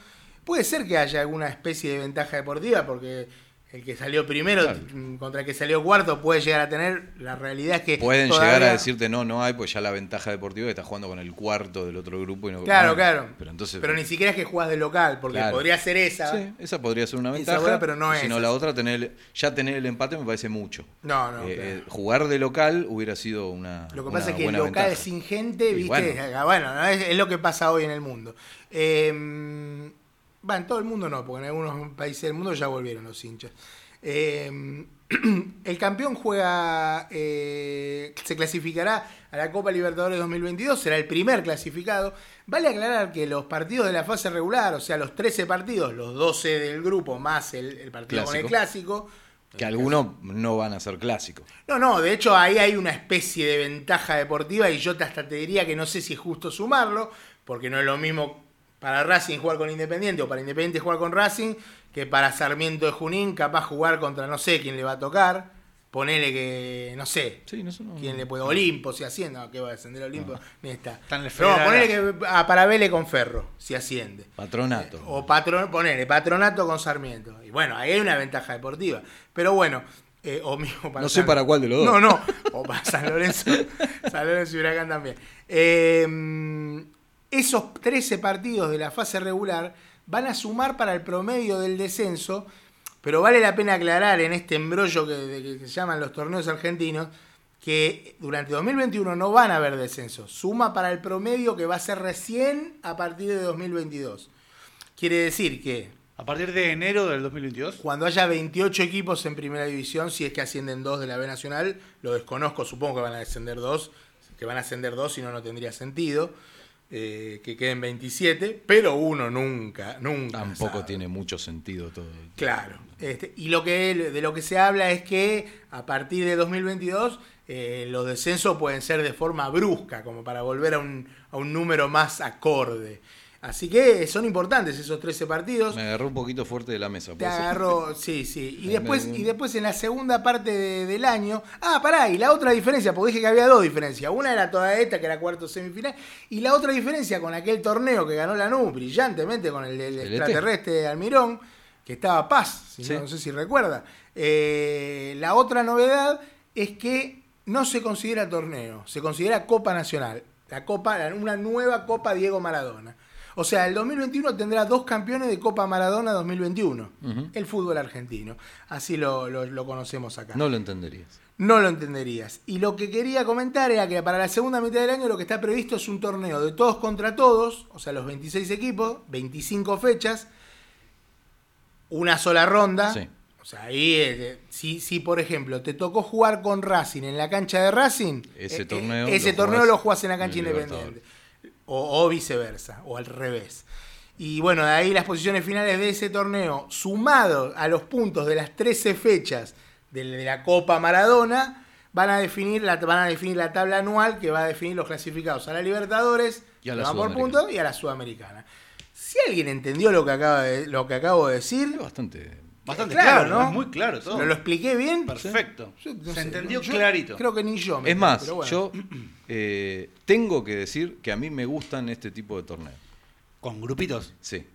Puede ser que haya alguna especie de ventaja deportiva, porque el que salió primero Claro. mm, contra el que salió cuarto puede llegar a tener. La realidad es que. Pueden todavía- llegar a decirte no, no hay, pues ya la ventaja deportiva que está jugando con el cuarto del otro grupo. Y no, Claro, claro. Pero entonces. ni siquiera es que jugás de local, porque Claro. podría ser esa. Sí, esa podría ser una ventaja. buena, pero no es no, esa. la otra, tener, ya tener el empate me parece mucho. No, no. Eh, claro. eh, jugar de local hubiera sido una. Lo que pasa es que el local ventaja. sin gente, Y viste, bueno. bueno, ¿no? es, es lo que pasa hoy en el mundo. Eh, va, en todo el mundo no, porque en algunos países del mundo ya volvieron los hinchas. Eh, el campeón juega, eh, se clasificará a la Copa Libertadores 2022, será el primer clasificado. Vale aclarar que los partidos de la fase regular, o sea, los 13 partidos, los 12 del grupo más el, el partido con el clásico, Que algunos no van a ser clásicos. no, no, de hecho ahí hay una especie de ventaja deportiva y yo hasta te diría que no sé si es justo sumarlo, porque no es lo mismo para Racing jugar con Independiente o para Independiente jugar con Racing que para Sarmiento de Junín capaz jugar contra no sé quién le va a tocar. Ponele que, no sé, Sí, no, no- quién le puede. Olimpo, si asciende. No, que va a ascender Olimpo, ni está. Está en el Pero ponele que a con Ferro, si asciende. Patronato. O patron, ponele, patronato con Sarmiento. Y bueno, ahí hay una ventaja deportiva. Pero bueno, eh, o mismo para No sé San- para cuál de los dos. No, no. O para San Lorenzo. San Lorenzo y Huracán también. Eh, esos 13 partidos de la fase regular van a sumar para el promedio del descenso. Pero vale la pena aclarar en este embrollo que, se llaman los torneos argentinos que durante 2021 no van a haber descenso. Suma para el promedio que va a ser recién a partir de 2022. Quiere decir que A partir de enero del 2022. cuando haya 28 equipos en primera división, si es que ascienden dos de la B Nacional, lo desconozco, supongo que van a descender dos, que van a ascender dos, si no, no tendría sentido. Eh, que queden 27, pero uno nunca, nunca. Tampoco sabe. tiene mucho sentido todo. Claro. Este, y lo que de lo que se habla es que a partir de 2022 eh, los descensos pueden ser de forma brusca, como para volver a un, a un número más acorde. Así que son importantes esos 13 partidos. Me agarró un poquito fuerte de la mesa. Te agarró, sí, sí. Y después, y después en la segunda parte de- del año. Ah, pará, y la otra diferencia, porque dije que había dos diferencias. Una era toda esta, que era cuarto semifinal. Y la otra diferencia con aquel torneo que ganó la NU brillantemente con el, ¿El extraterrestre de Almirón, que estaba Paz, si Sí. no, no sé si recuerda. Eh, la otra novedad es que no se considera torneo, se considera Copa Nacional. La Copa, una nueva Copa Diego Maradona. O sea, el 2021 tendrá dos campeones de Copa Maradona 2021. Ujú. El fútbol argentino. Así lo, lo- lo conocemos acá. No lo entenderías. No lo entenderías. Y lo que quería comentar era que para la segunda mitad del año lo que está previsto es un torneo de todos contra todos, o sea, los 26 equipos, 25 fechas, una sola ronda. Sí. O sea, ahí, eh, si, si por ejemplo te tocó jugar con Racing en la cancha de Racing, Ese eh, torneo eh, ese lo torneo jugás lo jugás en la cancha independiente. O, o viceversa, o al revés. Y bueno, de ahí las posiciones finales de ese torneo, sumado a los puntos de las 13 fechas de, la Copa Maradona, van a, definir la, van a definir la tabla anual que va a definir los clasificados a la Libertadores, Y a la por Sudamericana. puntos, y a la Sudamericana. Si alguien entendió lo que, acaba de- lo que acabo de decir, Es bastante. Bastante Claro, claro, ¿no? es muy claro todo. ¿lo, lo expliqué bien? Perfecto. Yo no Se sé, entendió yo clarito. Creo que ni yo. me Es más, pero bueno. yo eh, tengo que decir que a mí me gustan este tipo de torneos. Con grupitos. Sí,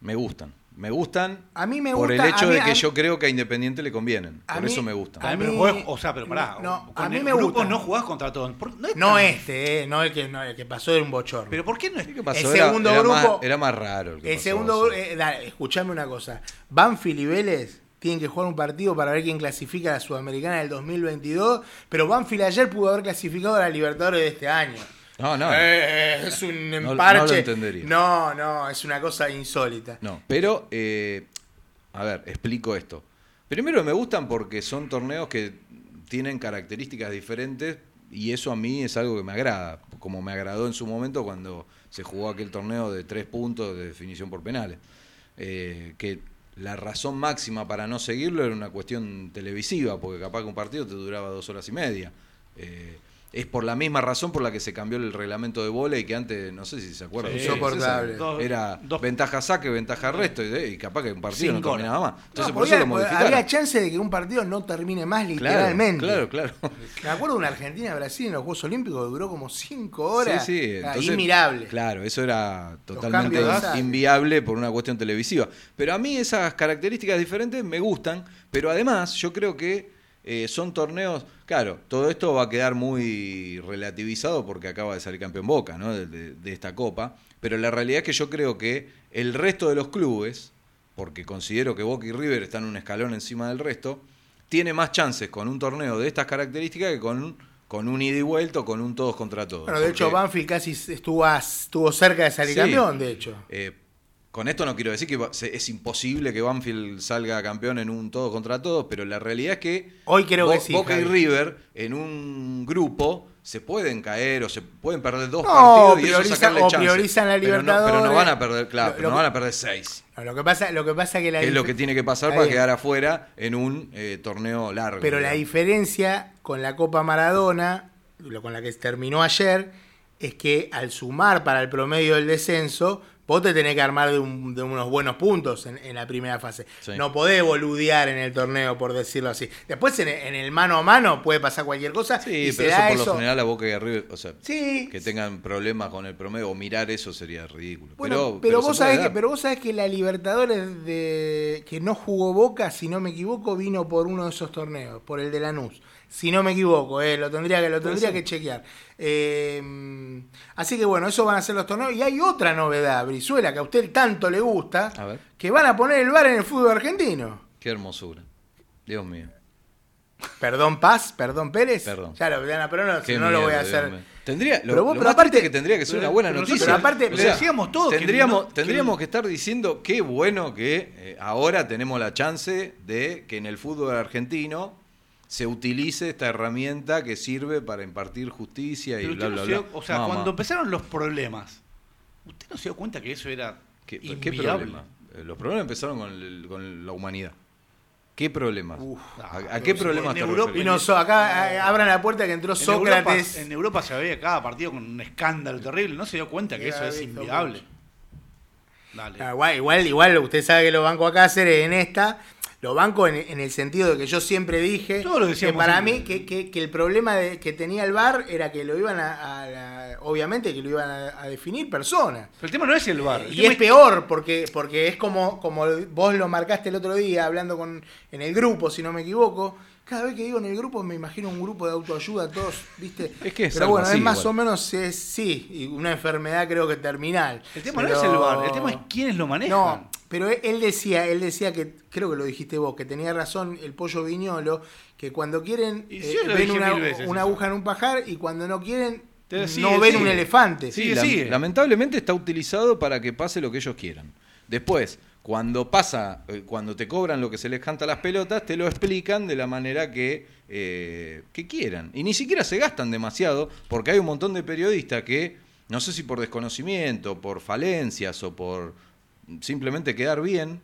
me gustan. Me gustan A mí me por gusta- el hecho a mí- de que mí- yo creo que a Independiente le convienen. A Por mí- eso me gustan. a mí- pero o sea, pero pará. No, con a mí el me grupo gusta. no jugás contra todos. No, es No tan- este, eh, no el que, no, el que pasó era un bochorno. Pero ¿por qué no es? ¿Qué pasó? El Era- segundo era, grupo- más, era más raro. El, que el pasó, segundo, eh, escuchame una cosa. Banfield y Vélez tienen que jugar un partido para ver quién clasifica a la Sudamericana del 2022, pero Banfield ayer pudo haber clasificado a la Libertadores de este año. No, no. Eh, es un No- no emparche. lo entendería. No, no, es una cosa insólita. No, pero, eh, a ver, explico esto. Primero me gustan porque son torneos que tienen características diferentes y eso a mí es algo que me agrada, como me agradó en su momento cuando se jugó aquel torneo de tres puntos de definición por penales. Eh, que la razón máxima para no seguirlo era una cuestión televisiva, porque capaz que un partido te duraba dos horas y media. Eh, es por la misma razón por la que se cambió el reglamento de volei que antes, no sé si se acuerdan. Sí, era dos- ventaja saque, ventaja resto, y, y capaz que un partido Cinco no terminaba más. No, Entonces por podía- eso lo modificaron. había chance de que un partido no termine más literalmente. Claro, claro. Me acuerdo de una Argentina-Brasil en los Juegos Olímpicos que duró como 5 horas. Sí, sí, Ah, entonces, Inmirable. Claro, eso era totalmente inviable por una cuestión televisiva. Pero a mí esas características diferentes me gustan, pero además yo creo que eh, son torneos, claro, todo esto va a quedar muy relativizado porque acaba de salir campeón Boca, ¿no? De, de- de esta copa, pero la realidad es que yo creo que el resto de los clubes, porque considero que Boca y River están un escalón encima del resto, tiene más chances con un torneo de estas características que con, con un ida y vuelta o con un todos contra todos. Bueno, de hecho, Banfield casi estuvo, a- estuvo cerca de salir Sí. campeón, de hecho. Eh, con esto no quiero decir que es imposible que Banfield salga campeón en un todos contra todos, pero la realidad es que Hoy creo Bo- que sí, Boca y. River en un grupo se pueden caer o se pueden perder dos No, partidos y eso sacarle o priorizan la Pero no- Pero no, Libertadores. van a perder, claro, Lo- pero lo no van a perder seis. No, lo que pasa, lo que pasa que la Es lo que tiene que pasar para bien. quedar afuera en un eh, torneo largo. Pero la diferencia con la Copa Maradona, lo con la que terminó ayer, es que al sumar para el promedio del descenso, vos te tenés que armar de, un- de unos buenos puntos en, en la primera fase. Sí. No podés boludear en el torneo, por decirlo así. Después en, en el mano a mano puede pasar cualquier cosa. Sí, y se pero eso da por lo general a Boca y a River, o sea, Sí. que tengan problemas con el promedio o mirar eso sería ridículo. Bueno, pero, pero, se vos sabés que, pero vos sabés que la Libertadores de que no jugó Boca, si no me equivoco, vino por uno de esos torneos, por el de Lanús. Si no me equivoco, eh, lo tendría que lo tendría que chequear. Eh, así que bueno, esos van a ser los torneos. Y hay otra novedad, Brizuela, que a usted tanto le gusta, A ver. que van a poner el bar en el fútbol argentino. Qué hermosura. Dios mío. Perdón Paz, perdón Pérez. Perdón. Ya lo, ya, pero no, si no lo voy a Dios hacer. Tendría, lo, Pero vos- lo pero más aparte- que tendría que ser una buena pero noticia. nosotros- pero aparte- O decíamos todos que tendríamos, que- tendríamos que estar diciendo qué bueno que eh, ahora tenemos la chance de que en el fútbol argentino se utilice esta herramienta que sirve para impartir justicia y Pero bla, bla, no o sea, No, cuando ma. empezaron los problemas ¿Usted no se dio cuenta que eso era ¿Qué, problema? Eh, Los problemas empezaron con, el- con la humanidad. ¿Qué problemas? Uf, ¿A, a qué problemas en te Europa-? Y no, so- acá eh, abran la puerta que entró En Europa, Sócrates. en Europa se veía cada partido con un escándalo terrible. ¿No se dio cuenta que Ya eso es inviable? Dale. Ah, igual, igual, igual, usted sabe que lo banco a Cáceres en esta. Lo banco en, en el sentido de que yo siempre dije Todo lo que para siempre. mí que, que- que el problema de- que tenía el VAR era que lo iban a, obviamente que lo iban a, a definir personas. Pero el tema no es el bar. Y es peor porque, porque es como, como vos lo marcaste el otro día hablando con en el grupo, si no me equivoco. Cada vez que digo en el grupo me imagino un grupo de autoayuda, todos, ¿viste? Es que es Pero bueno, así es más igual. o menos, es, sí, y una enfermedad creo que terminal. El tema Pero- no es el bar, el tema es quiénes lo manejan. No, pero él- él decía, él decía que, creo que lo dijiste vos, que tenía razón el pollo viñolo, que cuando quieren Y eh, ven una, veces una aguja en un pajar y cuando no quieren no sigue, ven sigue. un elefante. Sí, sigue. lamentablemente está utilizado para que pase lo que ellos quieran. Después, cuando pasa, eh, cuando te cobran lo que se les canta a las pelotas, te lo explican de la manera que, eh, que quieran. Y ni siquiera se gastan demasiado, porque hay un montón de periodistas que, no sé si por desconocimiento, por falencias o por simplemente quedar bien,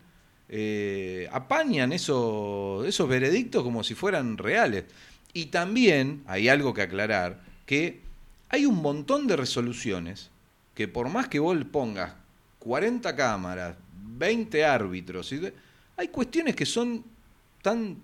eh, apañan eso- esos veredictos como si fueran reales. Y también hay algo que aclarar, que hay un montón de resoluciones que por más que vos pongas 40 cámaras, 20 árbitros, y hay cuestiones que son tan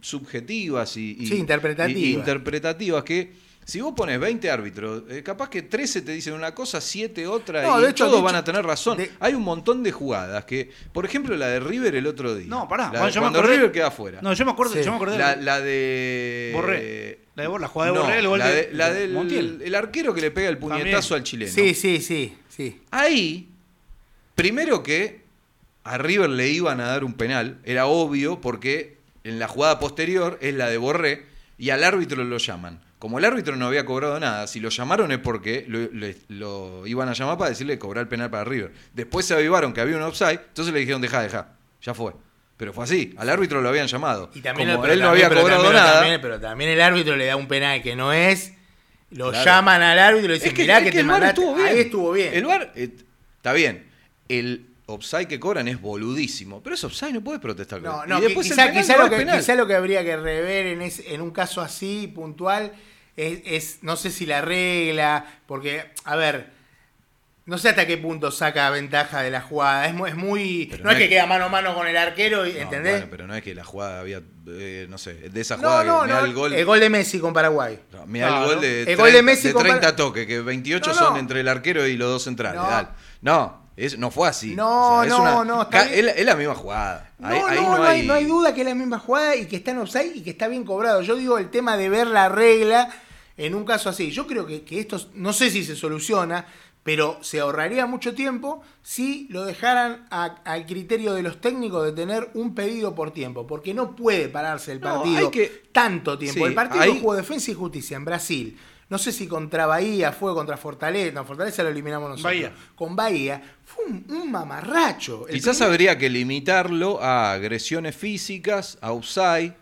subjetivas y, y- Sí, interpretativas. y- y interpretativas que si vos pones 20 árbitros, eh, capaz que 13 te dicen una cosa, 7 otra, No, y de hecho, todos de van hecho, a tener razón. de- Hay un montón de jugadas que, por ejemplo, la de River el otro día. No, pará, La- bueno, yo me cuando acordé- River queda afuera. No, yo me acuerdo, Sí. yo me acordé de la, la de. Borré. La de Borré, la jugada de No, Borré, el gol la, de- de- la de del Montiel. el arquero que le pega el puñetazo También. al chileno. Sí, sí, sí, sí. Ahí, primero que a River le iban a dar un penal, era obvio porque en la jugada posterior es la de Borré y al árbitro lo llaman. Como el árbitro no había cobrado nada, si lo llamaron es porque lo, iban a llamar para decirle cobrar el penal para River. Después se avivaron que había un offside, entonces le dijeron, deja, deja, ya fue. Pero fue así, al árbitro lo habían llamado. Y también Como él no había cobrado también- nada. también- pero también el árbitro le da un penal que no es. Lo Claro. llaman al árbitro y le dicen, Es que, mirá es que, que te el mandaste. estuvo bien. Ahí estuvo bien. El VAR eh, está bien. El offside que cobran es boludísimo. Pero es offside, no puedes protestar. con No, él. no, y qui- después el quizá, penal quizá no lo es que, penal. quizá lo que habría que rever en, ese- en un caso así, puntual, es, es- no sé si la regla, porque, a ver, no sé hasta qué punto saca ventaja de la jugada. Es muy, es no, no es que es- queda mano a mano con el arquero, y- No, ¿entendés? bueno, pero no es que la jugada había, eh, no sé, de esa jugada no, que me da no, el gol. el gol de Messi con Paraguay. no, me da el gol de, El 30, gol de Messi de con 30 Par- toques, que 28 No, son entre el arquero y los dos centrales. No. dale. No, es, no fue así. No, no, una- no, está ca- bien. Es, es la misma jugada. No, Ahí- ahí no, no, hay, no hay duda que es la misma jugada y que está en offside y que está bien cobrado. Yo digo el tema de ver la regla en un caso así. Yo creo que, que esto, no sé si se soluciona, pero se ahorraría mucho tiempo si lo dejaran al criterio de los técnicos de tener un pedido por tiempo, porque no puede pararse el No, partido hay que- tanto tiempo. Sí, el partido jugó Defensa y Justicia en Brasil. No sé si contra Bahía fue contra Fortaleza. No, Fortaleza lo eliminamos nosotros. Bahía. Con Bahía fue un, un mamarracho. El Quizás primer- habría que limitarlo a agresiones físicas, a offside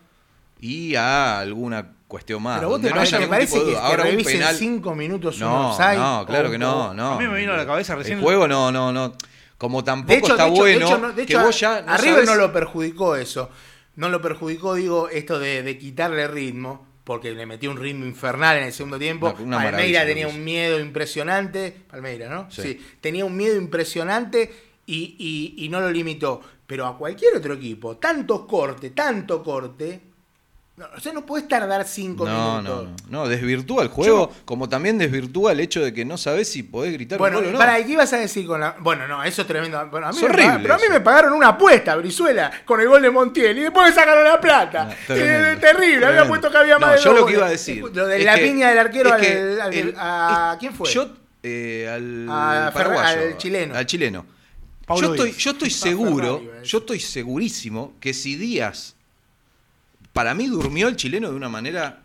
y a alguna cuestión más. Pero vos te no parece, haya te parece que, Ahora un revisen penal. cinco minutos un No, offside? no, claro o- que no, no. A mí me vino a la cabeza recién- El juego no, no, no. Como tampoco hecho, está de hecho, de bueno hecho, no- de que hecho, vos ya no a River sabés- no lo perjudicó eso. No lo perjudicó, digo, esto de, de quitarle ritmo, porque le metió un ritmo infernal en el segundo tiempo. Una- Palmeira tenía un miedo impresionante. Palmeira, ¿no? Sí. Tenía un miedo impresionante y, y- y no lo limitó. Pero a cualquier otro equipo, tanto corte, tanto corte. No, o sea, no puedes tardar cinco No, minutos. no, no. No, desvirtúa el juego, como también desvirtúa el hecho de que no sabés si podés gritar Bueno, un gol o no. para, ¿y ¿qué ibas a decir con la.? Bueno, no, eso es tremendo. Bueno, a mí Es horrible pagaron- pero a mí me pagaron una apuesta, Brizuela, con el gol de Montiel. Y después me sacaron la plata. No, tremendo, es terrible, había puesto que había más No, de yo lo que iba a decir. Lo de la que- piña del arquero al, que al- el- a. ¿Quién fue? Yo, eh, al A Ferra- paraguayo, al chileno. Al chileno. Paulo yo estoy, yo estoy seguro, yo estoy segurísimo que si Díaz, para mí durmió el chileno de una manera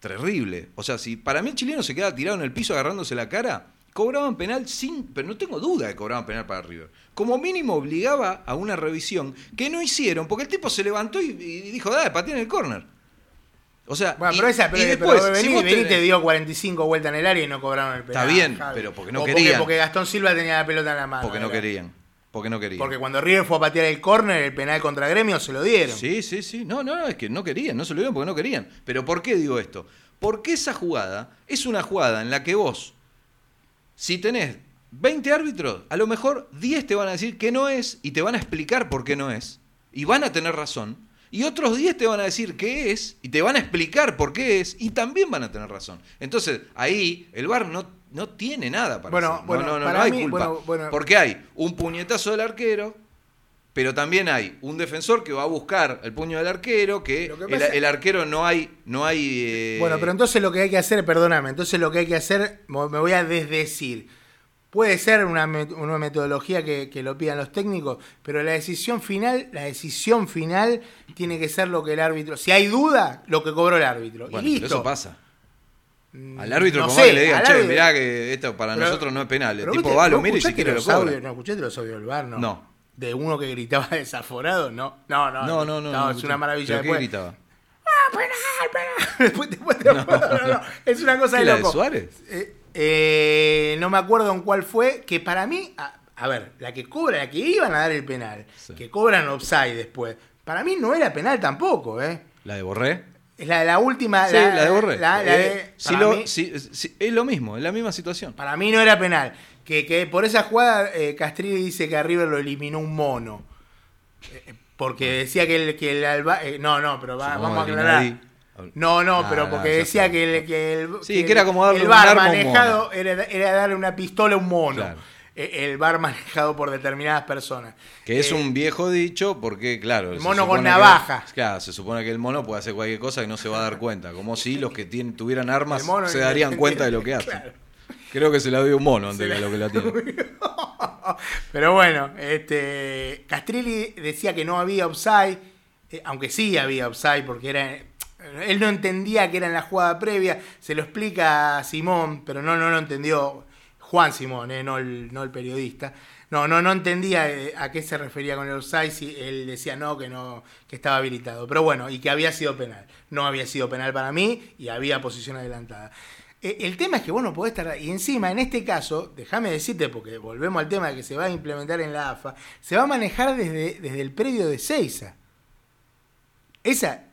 terrible. O sea, si para mí el chileno se quedaba tirado en el piso agarrándose la cara, cobraban penal sin, pero no tengo duda de que cobraban penal para River. Como mínimo obligaba a una revisión que no hicieron, porque el tipo se levantó y, y dijo, dale, patea en el córner. O sea, Bueno, y- pero esa, pero, y pero después, si Benítez tenés- dio 45 vueltas en el área y no cobraron el penal. Está bien, Javi. pero porque no O querían. Porque, Gastón Silva tenía la pelota en la mano. porque no era. querían. Porque no querían. Porque cuando River fue a patear el córner, el penal contra Gremio se lo dieron. Sí, sí, sí. No, no, no, es que no querían, no se lo dieron porque no querían. Pero ¿por qué digo esto? Porque esa jugada es una jugada en la que vos, si tenés 20 árbitros, a lo mejor 10 te van a decir que no es y te van a explicar por qué no es. Y van a tener razón. Y otros 10 te van a decir qué es y te van a explicar por qué es y también van a tener razón. Entonces, ahí el VAR no, no tiene nada para Bueno, hacer. No, bueno, no, no, para no hay mí, culpa. bueno. Porque hay un puñetazo del arquero, pero también hay un defensor que va a buscar el puño del arquero, que, el, arquero no hay, no hay. eh, Bueno, pero entonces lo que hay que hacer, perdóname, entonces lo que hay que hacer, me voy a desdecir. Puede ser una, una metodología que, que lo pidan los técnicos, pero la decisión final, la decisión final tiene que ser lo que el árbitro. Si hay duda, lo que cobró el árbitro. Bueno, y listo. eso pasa. Mm, Al árbitro, no por sé, que le digan, che, árbitro- mirá que esto para Pero- nosotros no es penal. El tipo va, lo ¿vos mira y si quiere lo cobra. audios- ¿No escuchaste los audios del bar? No. No. De uno que gritaba desaforado, no. No, no. No, no, no. no es una maravilla. ¿Pero qué gritaba? ¡Ah, penal, penal! Después, después te- no, no, es una cosa ¿Qué, de la loco. de Suárez? Eh, eh, no me acuerdo en cuál fue, que para mí, a, a ver, la que cobra, la que iban a dar el penal, Sí. que cobran offside después, para mí no era penal tampoco, ¿eh? ¿La de Borré? Es la de la última. Sí, la, de Borré. la- la de- Eh, si lo- mí- si- si- es lo mismo, es la misma situación. Para mí no era penal. Que, que por esa jugada eh, Castrilli dice que a River lo eliminó un mono. Eh, porque decía que el, que el Alba... eh, no, no, pero va- vamos a que aclarar. No, no, Ah, pero no, porque decía que el, que el- Sí, que era como darle el bar manejado era, era darle una pistola a un mono. Claro. Eh, El bar manejado por determinadas personas. Que es Eh, un viejo dicho porque, claro. el mono con que- navaja. claro, se supone que el mono puede hacer cualquier cosa y no se va a dar cuenta. Como si los que tienen, tuvieran armas se darían cuenta de lo que hacen. Claro. Creo que se la dio un mono antes que lo que la tiene. Pero bueno, este Castrilli decía que no había offside, eh, aunque sí había offside porque era él no entendía que era en la jugada previa, se lo explica a Simón, pero no no lo entendió Juan Simón, eh, no el no el periodista. No, no, no entendía eh, a qué se refería con el offside, si él decía no, que no, que estaba habilitado. Pero bueno, y que había sido penal. No había sido penal para mí y había posición adelantada. Eh, El tema es que vos no podés estar. Y encima, en este caso, déjame decirte, porque volvemos al tema que se va a implementar en la AFA, se va a manejar desde, desde el predio de Seiza. Esa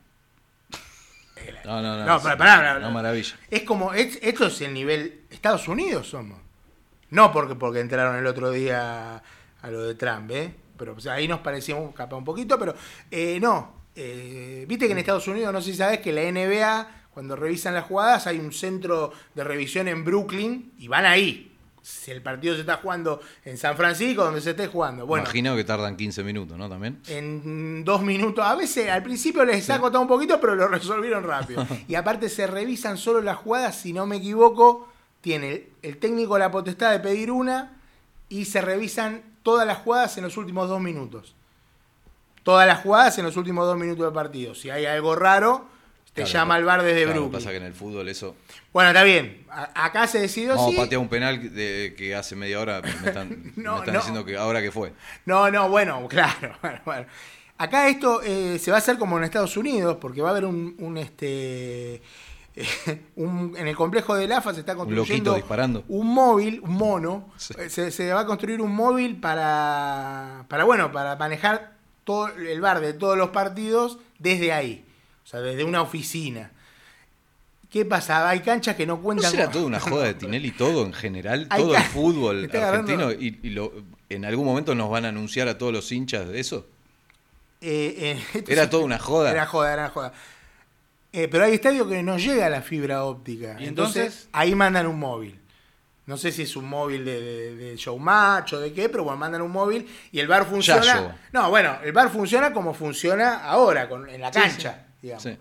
No, no, no. No, sí, pará, pará, pará. Una maravilla. es como. es- esto es el nivel. Estados Unidos somos. No porque, porque entraron el otro día a lo de Trump, ¿eh? Pero o sea, ahí nos parecíamos capaz un poquito, pero eh, no. Eh, Viste que en Estados Unidos, no sé si sabes que la NBA, cuando revisan las jugadas, hay un centro de revisión en Brooklyn y van ahí. Si el partido se está jugando en San Francisco, donde se esté jugando. Bueno, Imagino que tardan 15 minutos, ¿no? También. en dos minutos. A veces al principio les ha costado un poquito, pero lo resolvieron rápido. Y aparte se revisan solo las jugadas, si no me equivoco, tiene el, el técnico la potestad de pedir una y se revisan todas las jugadas en los últimos dos minutos. Todas las jugadas en los últimos dos minutos del partido. Si hay algo raro, te Claro, llama al bar desde claro, Brooklyn. pasa que en el fútbol eso. Bueno, está bien. A- acá se decidió Vamos sí. a patear un penal de- que hace media hora me están, No, me están no. diciendo que ahora que fue. No, no, bueno, claro. Bueno, bueno. Acá esto eh, se va a hacer como en Estados Unidos, porque va a haber un, un, este un- en el complejo del AFA se está construyendo disparando. un móvil, un mono. Sí. Eh, Se, se va a construir un móvil para, para bueno, para manejar todo el bar de todos los partidos desde ahí, o sea, desde una oficina. ¿Qué pasa? Hay canchas que no ¿No cuentan será con- toda una joda de Tinelli todo en general? Hay Todo el fútbol agarrando- argentino y, y lo- en algún momento nos van a anunciar a todos los hinchas de eso. Eh, eh, Era toda una joda. Era joda, era joda. Eh, pero hay estadios que no llega la fibra óptica. ¿Y entonces, entonces? ahí mandan un móvil. No sé si es un móvil de, de, de showmatch o de qué, pero bueno, mandan un móvil y el bar funciona. No, bueno, el bar funciona como funciona ahora, con, en la Sí, cancha, digamos. Sí.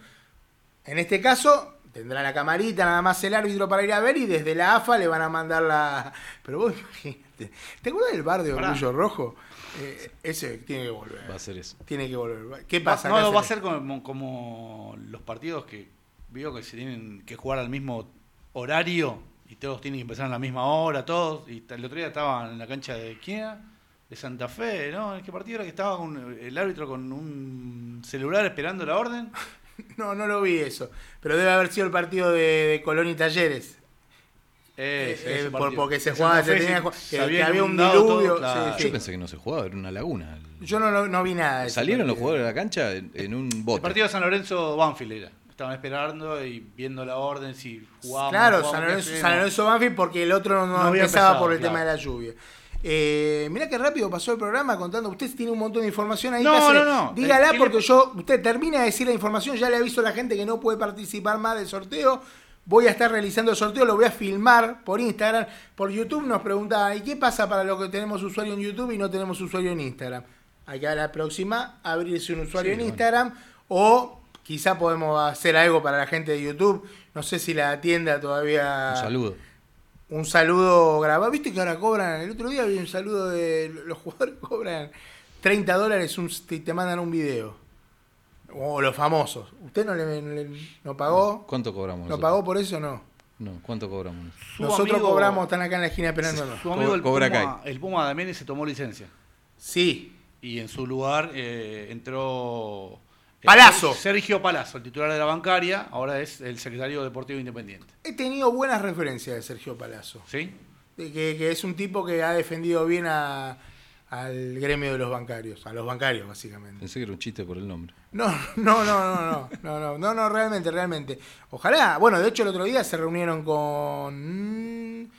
En este caso, tendrá la camarita, nada más el árbitro para ir a ver y desde la AFA le van a mandar la. Pero vos imagínate. ¿Te acuerdas del bar de. Orgullo Rojo? Eh, ese tiene que volver. Va a ser eso. Tiene que volver. ¿Qué pasa? No, ¿Qué no, va a ser como, como los partidos que veo que se tienen que jugar al mismo horario y todos tienen que empezar a la misma hora, todos. Y el otro día estaban en la cancha de ¿quién era? De Santa Fe, ¿no? ¿En qué partido era que estaba con el árbitro con un celular esperando la orden? No, no lo vi eso. Pero debe haber sido el partido de, de Colón y Talleres. Eh, eh, por- porque se jugaba, no se tenía que- se que había un todo, diluvio, claro. sí, Yo pensé que no se jugaba, era una laguna. Yo no, lo- no vi nada de Salieron los jugadores de la cancha en, en un El bote. partido de San Lorenzo Banfield era. Estaban esperando y viendo la orden si jugábamos. Claro, jugábamos, San Lorenzo. San Lorenzo Banfield porque el otro no, No había empezaba empezado, por el claro. tema de la lluvia. Eh, mirá qué rápido pasó el programa contando. Usted tiene un montón de información ahí. No, no, no. Dígala Eh, ¿qué porque yo, usted termina de decir la información, ya le aviso a la gente que no puede participar más del sorteo. Voy a estar realizando el sorteo, lo voy a filmar por Instagram. Por YouTube nos preguntaban, ¿y qué pasa para los que tenemos usuario en YouTube y no tenemos usuario en Instagram? Que a la próxima abrirse un usuario Sí, en bueno. Instagram o quizá podemos hacer algo para la gente de YouTube. No sé si la tienda todavía... Un saludo. Un saludo grabado. ¿Viste que ahora cobran? El otro día vi un saludo de los jugadores cobran 30 dólares te, te mandan un video. O los famosos. ¿Usted no le, no le- no pagó? ¿Cuánto cobramos? ¿No nosotros? pagó por eso no? No, ¿cuánto cobramos? Su Nosotros amigo- cobramos, están acá en la esquina esperándonos. Su amigo el Cobra Puma, el Puma Damiani se tomó licencia. Sí. Y en su lugar eh, entró. eh, Palazzo. Sergio Palazzo, el titular de la bancaria, ahora es el secretario deportivo independiente. He tenido buenas referencias de Sergio Palazzo. ¿Sí? De que, que es un tipo que ha defendido bien a- al gremio de los bancarios. A los bancarios, básicamente. Pensé que era un chiste por el nombre. No, no, no, no, no, no, no, no, no, realmente, realmente. Ojalá, bueno, de hecho el otro día se reunieron con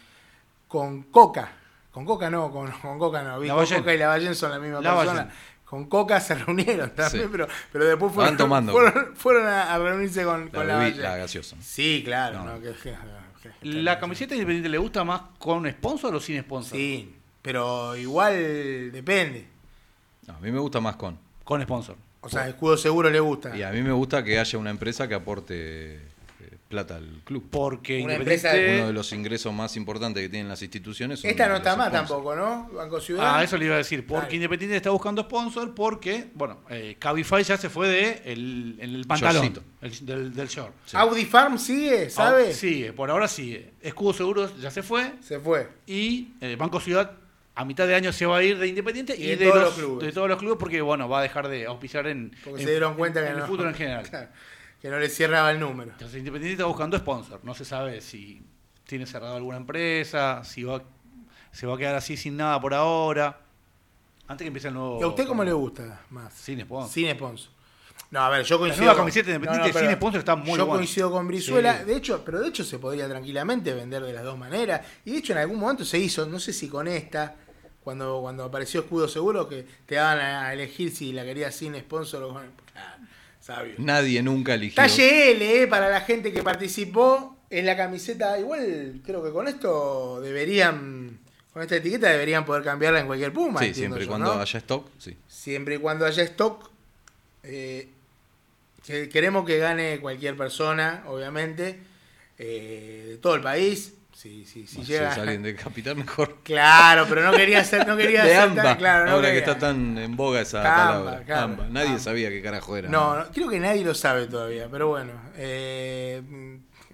con Coca, con Coca no, con, con Coca no, vi, con. Coca y Lavallén son la misma Lavallén. persona. Con Coca se reunieron también, Sí. pero, pero después fueron, tomando. fueron, fueron a, a reunirse con, La, con bebí- la gaseosa. Sí, claro, No. no, que- que- que- ¿La camiseta independiente le gusta más con sponsor o sin sponsor? Sí, pero igual depende. No, a mí me gusta más con. Con sponsor. O sea, escudo seguro le gusta. Y a mí me gusta que haya una empresa que aporte eh, plata al club. Porque Una Independiente. empresa Uno de los ingresos más importantes que tienen las instituciones. son Esta no está más tampoco, ¿no? Banco Ciudad. Ah, eso le iba a decir. Porque Dale. Independiente está buscando sponsor porque, bueno, eh, Cabify ya se fue de el, en el pantalón el- del, del short. Sí. Audi Farm sigue, ¿sabe? Sigue, por ahora sigue. Escudo Seguros ya se fue Se fue. y eh, Banco Ciudad a mitad de año se va a ir de Independiente Y y, de de, todos los, clubes. de todos los clubes porque, bueno, va a dejar de auspiciar en, Porque en- se dieron cuenta en que el no. fútbol en general. Claro, que no le cerraba el número. Entonces Independiente está buscando sponsor. No se sabe si tiene cerrado alguna empresa, si va, se va a quedar así sin nada por ahora. Antes que empiece el nuevo... ¿Y a usted cómo le gusta más? Sin sponsor. Sin sponsor. No, a ver, yo coincido. nueva con- camiseta independiente sin sponsor está muy Yo coincido con Brizuela. Sí. De hecho, pero de hecho se podría tranquilamente vender de las dos maneras. Y de hecho en algún momento se hizo, no sé si con esta, cuando, cuando apareció Escudo Seguro, que te daban a elegir si la querías sin sponsor o con. Ah, sabio. Nadie nunca eligió. Talle L, eh, para la gente que participó en la camiseta. Igual creo que con esto deberían, con esta etiqueta deberían poder cambiarla en cualquier Puma. Sí, siempre y cuando ¿no? haya stock, sí. Siempre y cuando haya stock. eh, que- queremos que gane cualquier persona, obviamente, eh, de todo el país. Si, si, si No, si llega. alguien de capital mejor. Claro, pero no quería hacer, no quería De tan- AMBA, claro, no ahora que está tan en boga esa Amba, palabra. claro, Amba. Nadie Amba. sabía qué carajo era. No, no, creo que nadie lo sabe todavía, pero bueno, eh,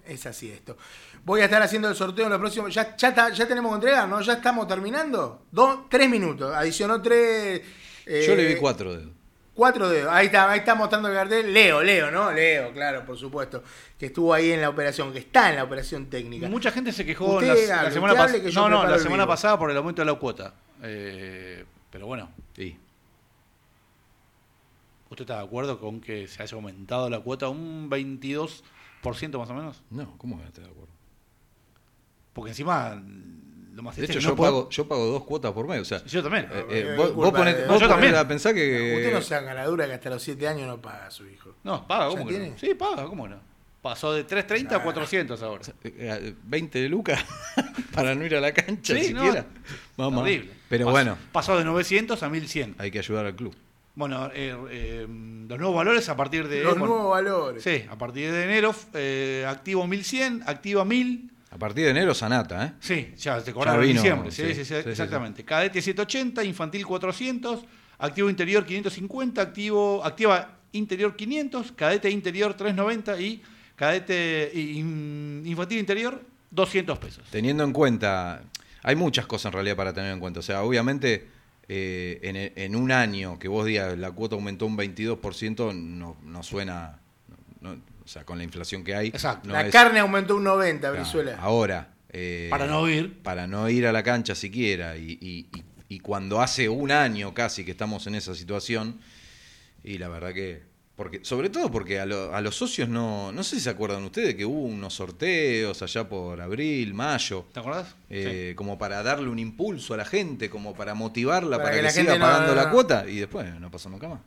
es así esto. Voy a estar haciendo el sorteo en los próximos. Ya, ya, está- ya tenemos que entregar, ¿no? Ya estamos terminando. Dos, tres minutos. Adicionó tres. eh, Yo le vi cuatro dedos. Cuatro dedos. Ahí está, ahí está mostrando el cartel. Leo, Leo, ¿no? Leo, claro, por supuesto. Que estuvo ahí en la operación, que está en la operación técnica. Mucha gente se quejó Usted la, la hable, semana pasada. No, no, la semana vivo. pasada por el aumento de la cuota. Eh, pero bueno, Sí. ¿usted está de acuerdo con que se haya aumentado la cuota un 22% más o menos? No, ¿cómo voy a estar de acuerdo? Porque encima lo más De hecho, yo, no puedo- pago, yo pago dos cuotas por mes. O sea, Yo también. eh, Eh, eh, vos, vos ponés, eh, vos no, yo también. a pensar que. Usted no se haga la dura que hasta los siete años no paga a su hijo. No, paga, ¿Ya ¿cómo que no? Sí, paga, ¿cómo no? Pasó de 330 a 400 ahora. Eh, eh, 20 de lucas para no ir a la cancha Sí, no, siquiera. Vamos. Horrible. Pero Pasó- bueno, Pasó de 900 a 1100. hay que ayudar al club. Bueno, eh, eh, los nuevos valores a partir de. los bueno, nuevos valores. Sí, a partir de enero, eh, activo 1100, activa 1000. A partir de enero, Sanata, ¿eh? Sí, ya te cobraron en diciembre. Sí, sí, sí, exactamente. Cadete 780, infantil 400, activo interior 550, activo, activa interior 500, cadete interior 390 y cadete in- infantil interior 200 pesos. Teniendo en cuenta, hay muchas cosas en realidad para tener en cuenta. O sea, obviamente, eh, en, en un año que vos digas la cuota aumentó un 22%, no, no suena no- o sea, con la inflación que hay. Exacto. no la es- carne aumentó un 90, Claro, Brizuela. Ahora. eh, Para no ir. Para no ir a la cancha siquiera. Y, y- y- y cuando hace un año casi que estamos en esa situación. Y la verdad que. Porque, sobre todo porque a, lo- a los socios no. No sé si se acuerdan ustedes que hubo unos sorteos allá por abril, mayo. ¿Te acordás? eh, Como para darle un impulso a la gente, como para motivarla, Para para, que que, la siga gente no- pagando no- la cuota. Y después no pasó nunca más.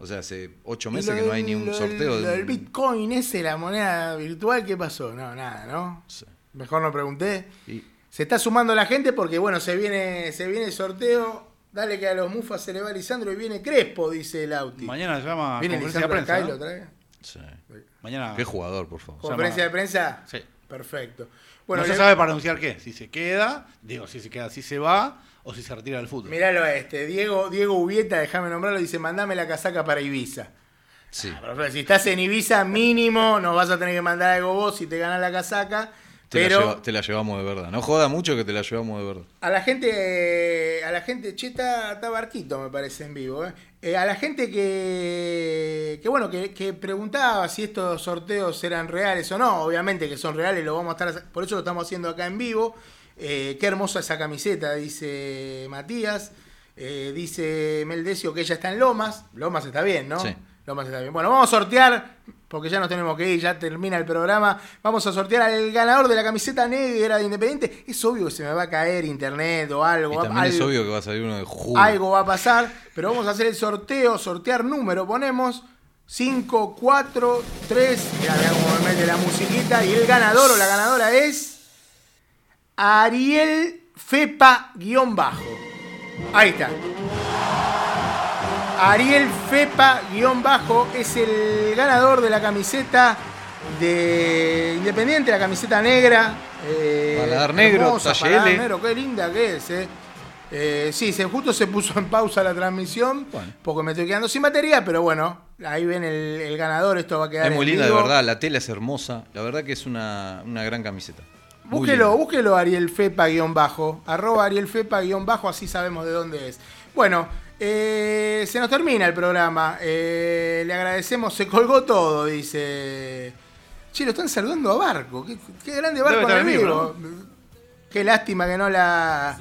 O sea, hace ocho meses lo que no hay ni un lo sorteo. de Lo del Bitcoin ese, la moneda virtual, ¿qué pasó? No, nada, ¿no? Sí. Mejor no pregunté. Y- Se está sumando la gente porque, bueno, se viene, se viene el sorteo. Dale que a los mufas se le va Lisandro y viene Crespo, dice el Auti. Mañana se llama ¿Viene conferencia de Lisandro prensa. ¿no? lo trae? sí. Mañana. Qué jugador, por favor. ¿Conferencia de prensa? Sí. Perfecto. Bueno, no se le- sabe para anunciar qué. Si se queda, digo, si se queda, si se va o si se retira del fútbol. Miralo a este. Diego, Diego Ubieta, déjame nombrarlo, dice, mandame la casaca para Ibiza. Sí. Ah, Pero, si estás en Ibiza, mínimo nos vas a tener que mandar algo vos si te ganas la casaca. Te, pero la lleva- te la llevamos de verdad. No joda mucho que te la llevamos de verdad. a la gente, a la gente, che, está, está Barquito, me parece, en vivo. ¿eh? Eh, a la gente que, que bueno, que, que preguntaba si estos sorteos eran reales o no, obviamente que son reales, lo vamos a estar, por eso lo estamos haciendo acá en vivo. Eh, qué hermosa esa camiseta, dice Matías. Eh, dice Meldecio que ella está en Lomas. Lomas está bien, ¿no? Sí. Lomas está bien. Bueno, vamos a sortear, porque ya nos tenemos que ir, ya termina el programa. Vamos a sortear al ganador de la camiseta negra de Independiente. Es obvio que se me va a caer internet o algo. Y también es obvio que va a salir uno de julio. algo va a pasar, pero vamos a hacer el sorteo, sortear número, ponemos 5, 4, 3, ya vean cómo me mete la musiquita, y el ganador o la ganadora es Ariel Fepa guion bajo. Ahí está. Ariel Fepa guion bajo es el ganador de la camiseta de Independiente, la camiseta negra. eh, Paladar negro, hermosa, paladar negro, qué linda que es, eh. Eh, sí, se, justo se puso en pausa la transmisión Bueno. porque me estoy quedando sin batería, pero bueno, ahí ven el, el ganador, esto va a quedar Es muy en linda, de verdad. La tela es hermosa. La verdad que es una, una gran camiseta. Búsquelo, búsquelo Ariel Fepa guion bajo, arroba Ariel Fepa guion bajo, así sabemos de dónde es. Bueno, eh, se nos termina el programa. Eh, le agradecemos, se colgó todo, dice. Che, lo están saludando a Barco. Qué, qué grande Barco en el vivo. Qué lástima que no la.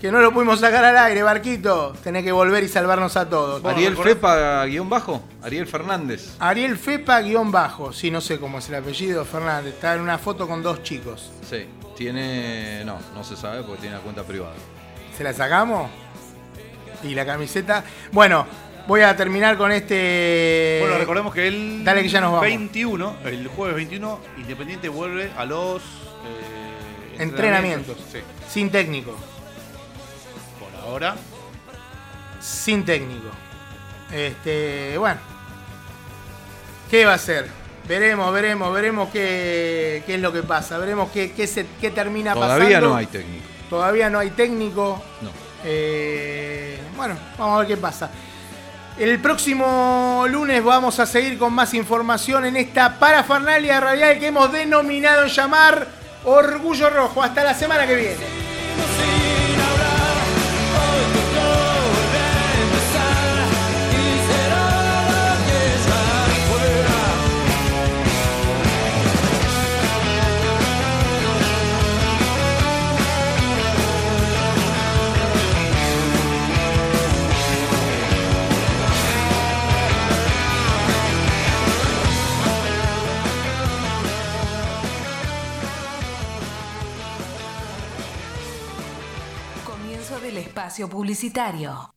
que no lo pudimos sacar al aire, Barquito. Tenés que volver y salvarnos a todos. Ariel Fepa, guion bajo. Ariel Fernández. Ariel Fepa guion bajo. Sí, no sé cómo es el apellido, Fernández. Está en una foto con dos chicos. Sí. Tiene. No, no se sabe porque tiene una cuenta privada. ¿Se la sacamos? Y la camiseta. Bueno, voy a terminar con este. Bueno, recordemos que el Dale que ya nos vamos. 21, el jueves 21, Independiente vuelve a los eh, Entrenamientos. Sí, Sin técnico. por ahora. Sin técnico. Este. Bueno. ¿Qué va a ser? Veremos, veremos, veremos qué, qué es lo que pasa. Veremos qué, qué, se, qué termina Todavía pasando. no hay técnico. Todavía no hay técnico. No. Eh, bueno, vamos a ver qué pasa. El próximo lunes vamos a seguir con más información en esta parafernalia radial que hemos denominado llamar Orgullo Rojo. Hasta la semana que viene. Espacio publicitario.